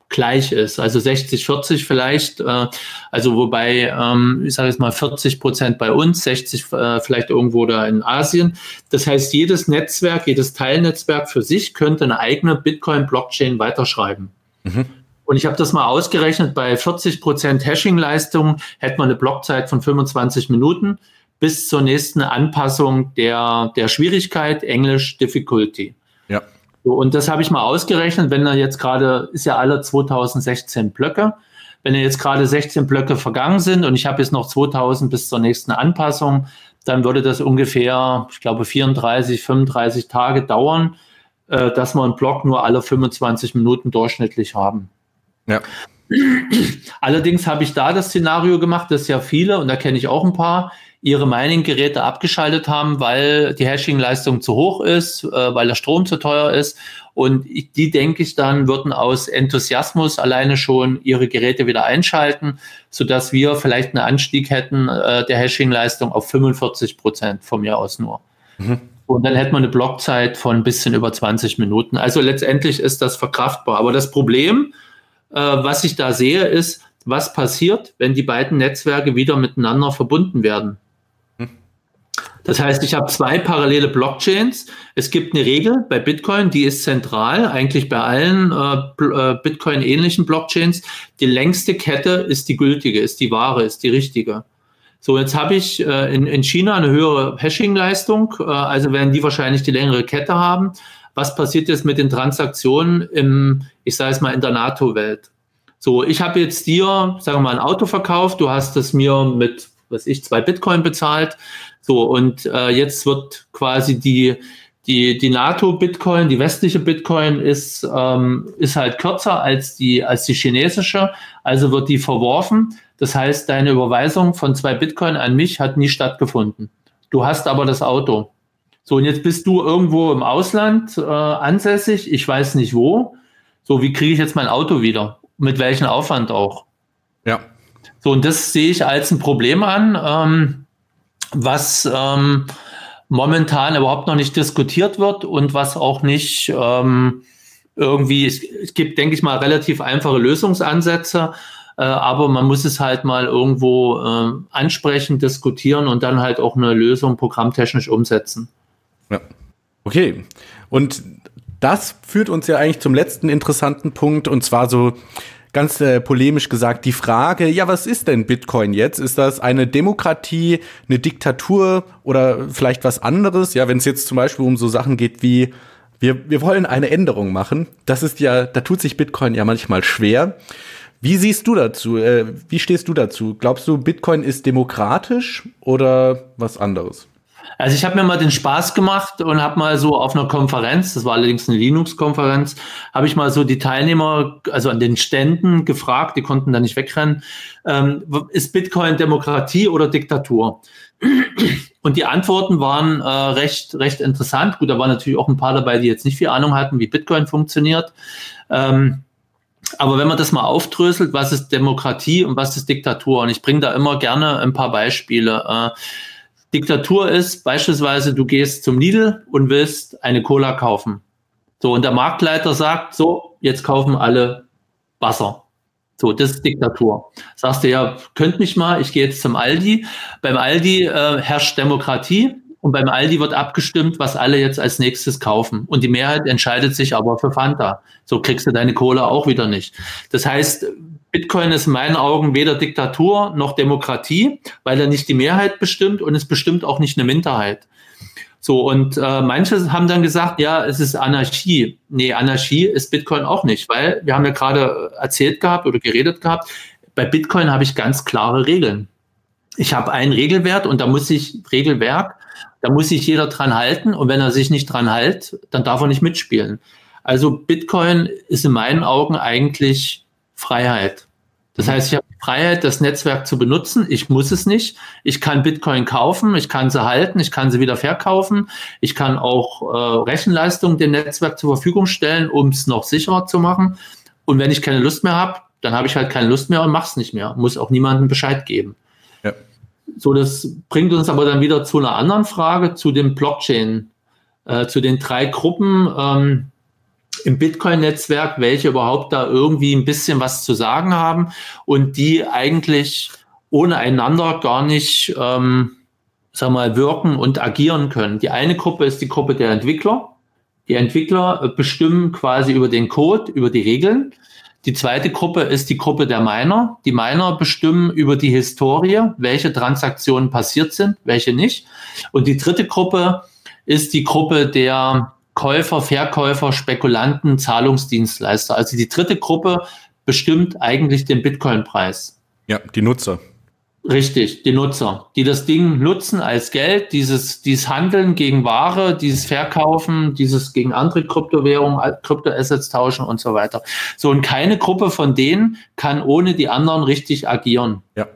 gleich ist. Also 60, 40 vielleicht. Äh, also wobei, ähm, ich sage jetzt mal 40 Prozent bei uns, 60 äh, vielleicht irgendwo da in Asien. Das heißt, jedes Netzwerk, jedes Teilnetzwerk für sich könnte eine eigene Bitcoin-Blockchain weiterschreiben. Mhm. Und ich habe das mal ausgerechnet, bei 40 Prozent Hashing-Leistung hätte man eine Blockzeit von 25 Minuten bis zur nächsten Anpassung der, der Schwierigkeit, Englisch Difficulty. Ja. So, und das habe ich mal ausgerechnet, wenn er jetzt gerade, ist ja alle 2016 Blöcke, wenn jetzt gerade 16 Blöcke vergangen sind und ich habe jetzt noch 2000 bis zur nächsten Anpassung, dann würde das ungefähr, ich glaube, 34, 35 Tage dauern, äh, dass wir einen Block nur alle 25 Minuten durchschnittlich haben. Ja. Allerdings habe ich da das Szenario gemacht, dass ja viele, und da kenne ich auch ein paar, ihre Mining-Geräte abgeschaltet haben, weil die Hashing-Leistung zu hoch ist, äh, weil der Strom zu teuer ist. Und ich, die, denke ich, dann würden aus Enthusiasmus alleine schon ihre Geräte wieder einschalten, sodass wir vielleicht einen Anstieg hätten äh, der Hashing-Leistung auf 45 Prozent von mir aus nur. Mhm. Und dann hätten wir eine Blockzeit von ein bisschen über 20 Minuten. Also letztendlich ist das verkraftbar. Aber das Problem, äh, was ich da sehe, ist, was passiert, wenn die beiden Netzwerke wieder miteinander verbunden werden. Hm. Das heißt, ich habe zwei parallele Blockchains. Es gibt eine Regel bei Bitcoin, die ist zentral, eigentlich bei allen äh, äh Bitcoin-ähnlichen Blockchains. Die längste Kette ist die gültige, ist die wahre, ist die richtige. So, jetzt habe ich äh, in, in China eine höhere Hashing-Leistung, äh, also werden die wahrscheinlich die längere Kette haben was passiert jetzt mit den Transaktionen im, ich sage es mal, in der NATO-Welt. So, ich habe jetzt dir, sagen wir mal, ein Auto verkauft, du hast es mir mit, was ich, zwei Bitcoin bezahlt. So, und äh, jetzt wird quasi die, die, die NATO-Bitcoin, die westliche Bitcoin ist, ähm, ist halt kürzer als die, als die chinesische, also wird die verworfen. Das heißt, deine Überweisung von zwei Bitcoin an mich hat nie stattgefunden. Du hast aber das Auto. So, und jetzt bist du irgendwo im Ausland äh, ansässig, ich weiß nicht wo. So, wie kriege ich jetzt mein Auto wieder? Mit welchem Aufwand auch? Ja. So, und das sehe ich als ein Problem an, ähm, was ähm, momentan überhaupt noch nicht diskutiert wird und was auch nicht ähm, irgendwie, es, es, gibt, denke ich mal, relativ einfache Lösungsansätze, äh, aber man muss es halt mal irgendwo äh, ansprechen, diskutieren und dann halt auch eine Lösung programmtechnisch umsetzen. Ja. Okay. Und das führt uns ja eigentlich zum letzten interessanten Punkt und zwar so ganz äh, polemisch gesagt die Frage, ja, was ist denn Bitcoin jetzt? Ist das eine Demokratie, eine Diktatur oder vielleicht was anderes? Ja, wenn es jetzt zum Beispiel um so Sachen geht wie wir, wir wollen eine Änderung machen. Das ist ja, da tut sich Bitcoin ja manchmal schwer. Wie siehst du dazu? Äh, wie stehst du dazu? Glaubst du, Bitcoin ist demokratisch oder was anderes? Also ich habe mir mal den Spaß gemacht und habe mal so auf einer Konferenz, das war allerdings eine Linux-Konferenz, habe ich mal so die Teilnehmer, also an den Ständen gefragt, die konnten da nicht wegrennen, ähm, ist Bitcoin Demokratie oder Diktatur? Und die Antworten waren äh, recht, recht interessant. Gut, da waren natürlich auch ein paar dabei, die jetzt nicht viel Ahnung hatten, wie Bitcoin funktioniert. Ähm, aber wenn man das mal aufdröselt, was ist Demokratie und was ist Diktatur? Und ich bringe da immer gerne ein paar Beispiele. Äh, Diktatur ist beispielsweise, du gehst zum Lidl und willst eine Cola kaufen. So, und der Marktleiter sagt, so, jetzt kaufen alle Wasser. So, das ist Diktatur. Sagst du, ja, könnt mich mal, ich gehe jetzt zum Aldi. Beim Aldi äh, herrscht Demokratie und beim Aldi wird abgestimmt, was alle jetzt als nächstes kaufen. Und die Mehrheit entscheidet sich aber für Fanta. So kriegst du deine Kohle auch wieder nicht. Das heißt, Bitcoin ist in meinen Augen weder Diktatur noch Demokratie, weil er nicht die Mehrheit bestimmt und es bestimmt auch nicht eine Minderheit. So, und äh, manche haben dann gesagt, ja, es ist Anarchie. Nee, Anarchie ist Bitcoin auch nicht, weil wir haben ja gerade erzählt gehabt oder geredet gehabt, bei Bitcoin habe ich ganz klare Regeln. Ich habe einen Regelwert und da muss ich, Regelwerk, da muss sich jeder dran halten und wenn er sich nicht dran hält, dann darf er nicht mitspielen. Also Bitcoin ist in meinen Augen eigentlich Freiheit. Das heißt, ich habe die Freiheit, das Netzwerk zu benutzen. Ich muss es nicht. Ich kann Bitcoin kaufen, ich kann sie halten, ich kann sie wieder verkaufen. Ich kann auch äh, Rechenleistung dem Netzwerk zur Verfügung stellen, um es noch sicherer zu machen. Und wenn ich keine Lust mehr habe, dann habe ich halt keine Lust mehr und mache es nicht mehr. Muss auch niemandem Bescheid geben. Ja. So, das bringt uns aber dann wieder zu einer anderen Frage, zu dem Blockchain, äh, zu den drei Gruppen. Ähm, im Bitcoin-Netzwerk, welche überhaupt da irgendwie ein bisschen was zu sagen haben und die eigentlich ohne einander gar nicht, ähm, sag mal, wirken und agieren können. Die eine Gruppe ist die Gruppe der Entwickler. Die Entwickler bestimmen quasi über den Code, über die Regeln. Die zweite Gruppe ist die Gruppe der Miner. Die Miner bestimmen über die Historie, welche Transaktionen passiert sind, welche nicht. Und die dritte Gruppe ist die Gruppe der Käufer, Verkäufer, Spekulanten, Zahlungsdienstleister. Also die dritte Gruppe bestimmt eigentlich den Bitcoin-Preis. Ja, die Nutzer. Richtig, die Nutzer, die das Ding nutzen als Geld, dieses, dieses Handeln gegen Ware, dieses Verkaufen, dieses gegen andere Kryptowährungen, Kryptoassets tauschen und so weiter. So, und keine Gruppe von denen kann ohne die anderen richtig agieren. Ja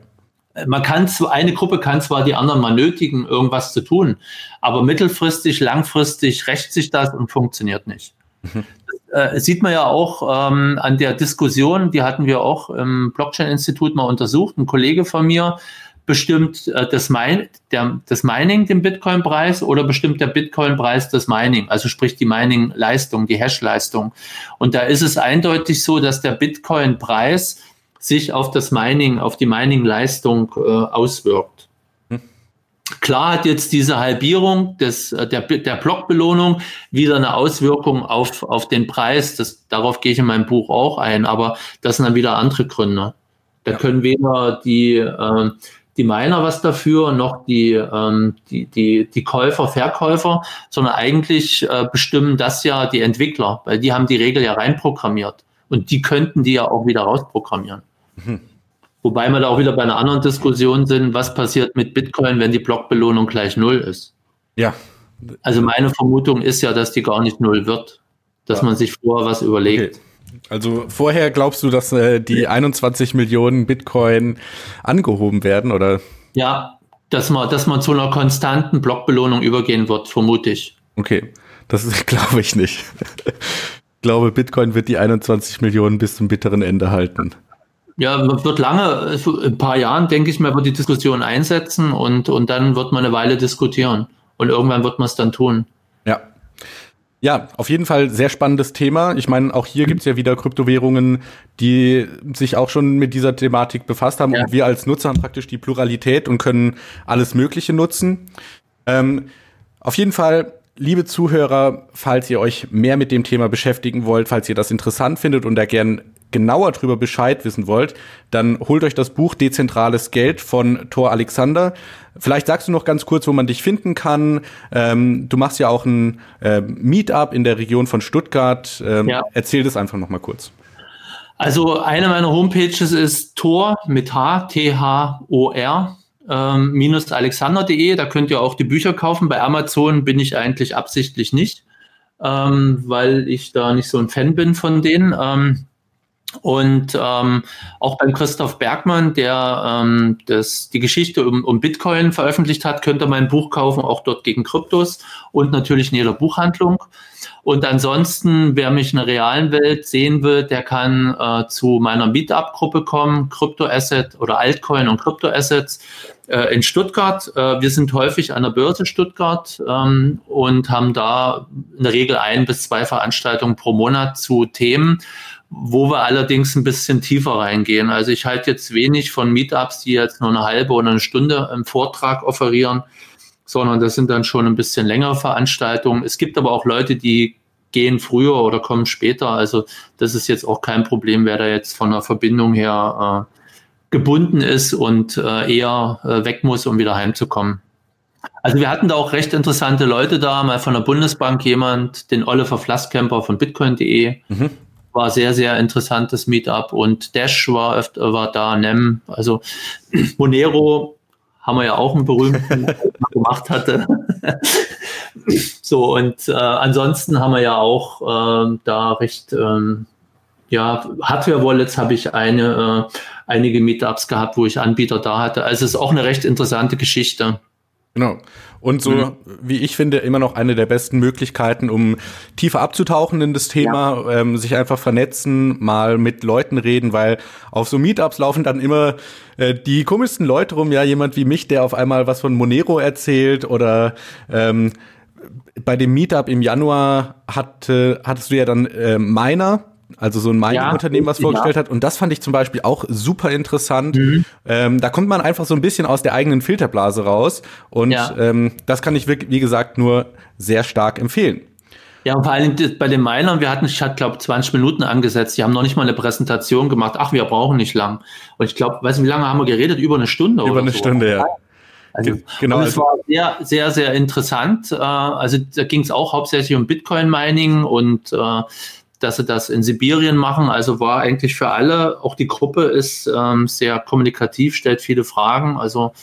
man kann zwar, eine Gruppe kann zwar die anderen mal nötigen, irgendwas zu tun, aber mittelfristig, langfristig rächt sich das und funktioniert nicht. Mhm. Das, äh, sieht man ja auch ähm, an der Diskussion, die hatten wir auch im Blockchain-Institut mal untersucht. Ein Kollege von mir bestimmt äh, das, Min der, das Mining den Bitcoin-Preis oder bestimmt der Bitcoin-Preis das Mining, also sprich die Mining-Leistung, die Hash-Leistung. Und da ist es eindeutig so, dass der Bitcoin-Preis sich auf das Mining, auf die Mining-Leistung äh, auswirkt. Hm. Klar hat jetzt diese Halbierung des, äh, der, der Blockbelohnung wieder eine Auswirkung auf, auf den Preis. Das, darauf gehe ich in meinem Buch auch ein, aber das sind dann wieder andere Gründe. Da ja. können weder die, äh, die Miner was dafür, noch die, ähm, die, die, die Käufer, Verkäufer, sondern eigentlich äh, bestimmen das ja die Entwickler, weil die haben die Regel ja reinprogrammiert. Und die könnten die ja auch wieder rausprogrammieren. Mhm. Wobei wir da auch wieder bei einer anderen Diskussion sind, was passiert mit Bitcoin, wenn die Blockbelohnung gleich null ist. Ja. Also meine Vermutung ist ja, dass die gar nicht null wird, dass ja. man sich vorher was überlegt. Okay. Also vorher glaubst du, dass äh, die 21 Millionen Bitcoin angehoben werden, oder? Ja, dass man, dass man zu einer konstanten Blockbelohnung übergehen wird, vermute ich. Okay, das glaube ich nicht. ich glaube, Bitcoin wird die 21 Millionen bis zum bitteren Ende halten. Ja, wird lange, ein paar Jahren, denke ich mal, wird die Diskussion einsetzen und, und dann wird man eine Weile diskutieren. Und irgendwann wird man es dann tun. Ja. Ja, auf jeden Fall sehr spannendes Thema. Ich meine, auch hier gibt's ja wieder Kryptowährungen, die sich auch schon mit dieser Thematik befasst haben. Ja. Und wir als Nutzer haben praktisch die Pluralität und können alles Mögliche nutzen. Ähm, auf jeden Fall liebe Zuhörer, falls ihr euch mehr mit dem Thema beschäftigen wollt, falls ihr das interessant findet und da gern genauer drüber Bescheid wissen wollt, dann holt euch das Buch Dezentrales Geld von Thor Alexander. Vielleicht sagst du noch ganz kurz, wo man dich finden kann. Ähm, du machst ja auch ein äh, Meetup in der Region von Stuttgart. Ähm, ja. Erzähl das einfach noch mal kurz. Also eine meiner Homepages ist Tor mit H, T-H-O-R, ähm, minus alexander.de. Da könnt ihr auch die Bücher kaufen. Bei Amazon bin ich eigentlich absichtlich nicht, ähm, weil ich da nicht so ein Fan bin von denen. Ähm, und ähm, auch beim Christoph Bergmann, der ähm, das, die Geschichte um, um Bitcoin veröffentlicht hat, könnt ihr mein Buch kaufen, auch dort gegen Kryptos und natürlich in jeder Buchhandlung. Und ansonsten, wer mich in der realen Welt sehen will, der kann äh, zu meiner Meetup-Gruppe kommen, Kryptoasset oder Altcoin und Kryptoassets. äh, in Stuttgart. Äh, wir sind häufig an der Börse Stuttgart ähm, und haben da in der Regel ein bis zwei Veranstaltungen pro Monat zu Themen, wo wir allerdings ein bisschen tiefer reingehen. Also ich halte jetzt wenig von Meetups, die jetzt nur eine halbe oder eine Stunde im Vortrag offerieren, sondern das sind dann schon ein bisschen längere Veranstaltungen. Es gibt aber auch Leute, die gehen früher oder kommen später. Also das ist jetzt auch kein Problem, wer da jetzt von der Verbindung her äh, gebunden ist und äh, eher äh, weg muss, um wieder heimzukommen. Also wir hatten da auch recht interessante Leute da, mal von der Bundesbank jemand, den Oliver Flasskemper von bitcoin.de. Mhm. War sehr, sehr interessantes Meetup und Dash war öfter war da, Nem, also Monero haben wir ja auch einen berühmten gemacht hatte. so, und äh, ansonsten haben wir ja auch äh, da recht, ähm, ja, Hardware-Wallets habe ich eine, äh, einige Meetups gehabt, wo ich Anbieter da hatte. Also es ist auch eine recht interessante Geschichte. Genau. Und so, mhm. wie ich finde, immer noch eine der besten Möglichkeiten, um tiefer abzutauchen in das Thema, ja. ähm, sich einfach vernetzen, mal mit Leuten reden, weil auf so Meetups laufen dann immer äh, die komischsten Leute rum, ja, jemand wie mich, der auf einmal was von Monero erzählt oder ähm, bei dem Meetup im Januar hat, äh, hattest du ja dann äh, Miner also so ein Mining-Unternehmen, was vorgestellt hat. Und das fand ich zum Beispiel auch super interessant. Mhm. Ähm, da kommt man einfach so ein bisschen aus der eigenen Filterblase raus. Und ähm, das kann ich, wie gesagt, nur sehr stark empfehlen. Ja, und vor allem bei den Minern, wir hatten, ich hatte, glaube 20 Minuten angesetzt. Die haben noch nicht mal eine Präsentation gemacht. Ach, wir brauchen nicht lang. Und ich glaube, weißt du, wie lange haben wir geredet? Über eine Stunde Über eine so. Stunde, ja. Also, genau. Und es war sehr, sehr, sehr interessant. Äh, also da ging es auch hauptsächlich um Bitcoin-Mining und äh, dass sie das in Sibirien machen. Also war eigentlich für alle, auch die Gruppe ist ähm, sehr kommunikativ, stellt viele Fragen. Also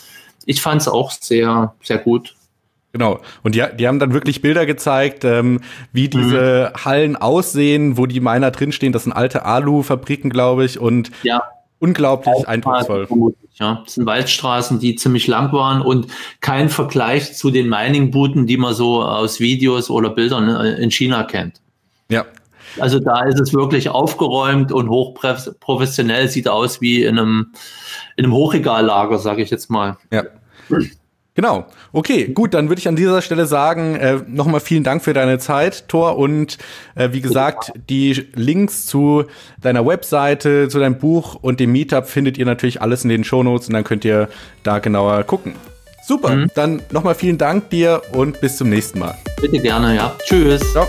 ich fand es auch sehr, sehr gut. Genau. Und die, die haben dann wirklich Bilder gezeigt, ähm, wie diese mhm. Hallen aussehen, wo die Miner drinstehen. Das sind alte Alu-Fabriken, glaube ich. Und ja. unglaublich eindrucksvoll. Ja, das sind Waldstraßen, die ziemlich lang waren und kein Vergleich zu den Mining-Booten, die man so aus Videos oder Bildern äh, in China kennt. Ja, also da ist es wirklich aufgeräumt und hochprofessionell, sieht aus wie in einem, in einem Hochregallager, sage ich jetzt mal. Ja. Genau. Okay, gut, dann würde ich an dieser Stelle sagen, äh, nochmal vielen Dank für deine Zeit, Thor. Und äh, wie gesagt, die Links zu deiner Webseite, zu deinem Buch und dem Meetup findet ihr natürlich alles in den Shownotes und dann könnt ihr da genauer gucken. Super, mhm. dann nochmal vielen Dank dir und bis zum nächsten Mal. Bitte gerne, ja. Tschüss. Ciao.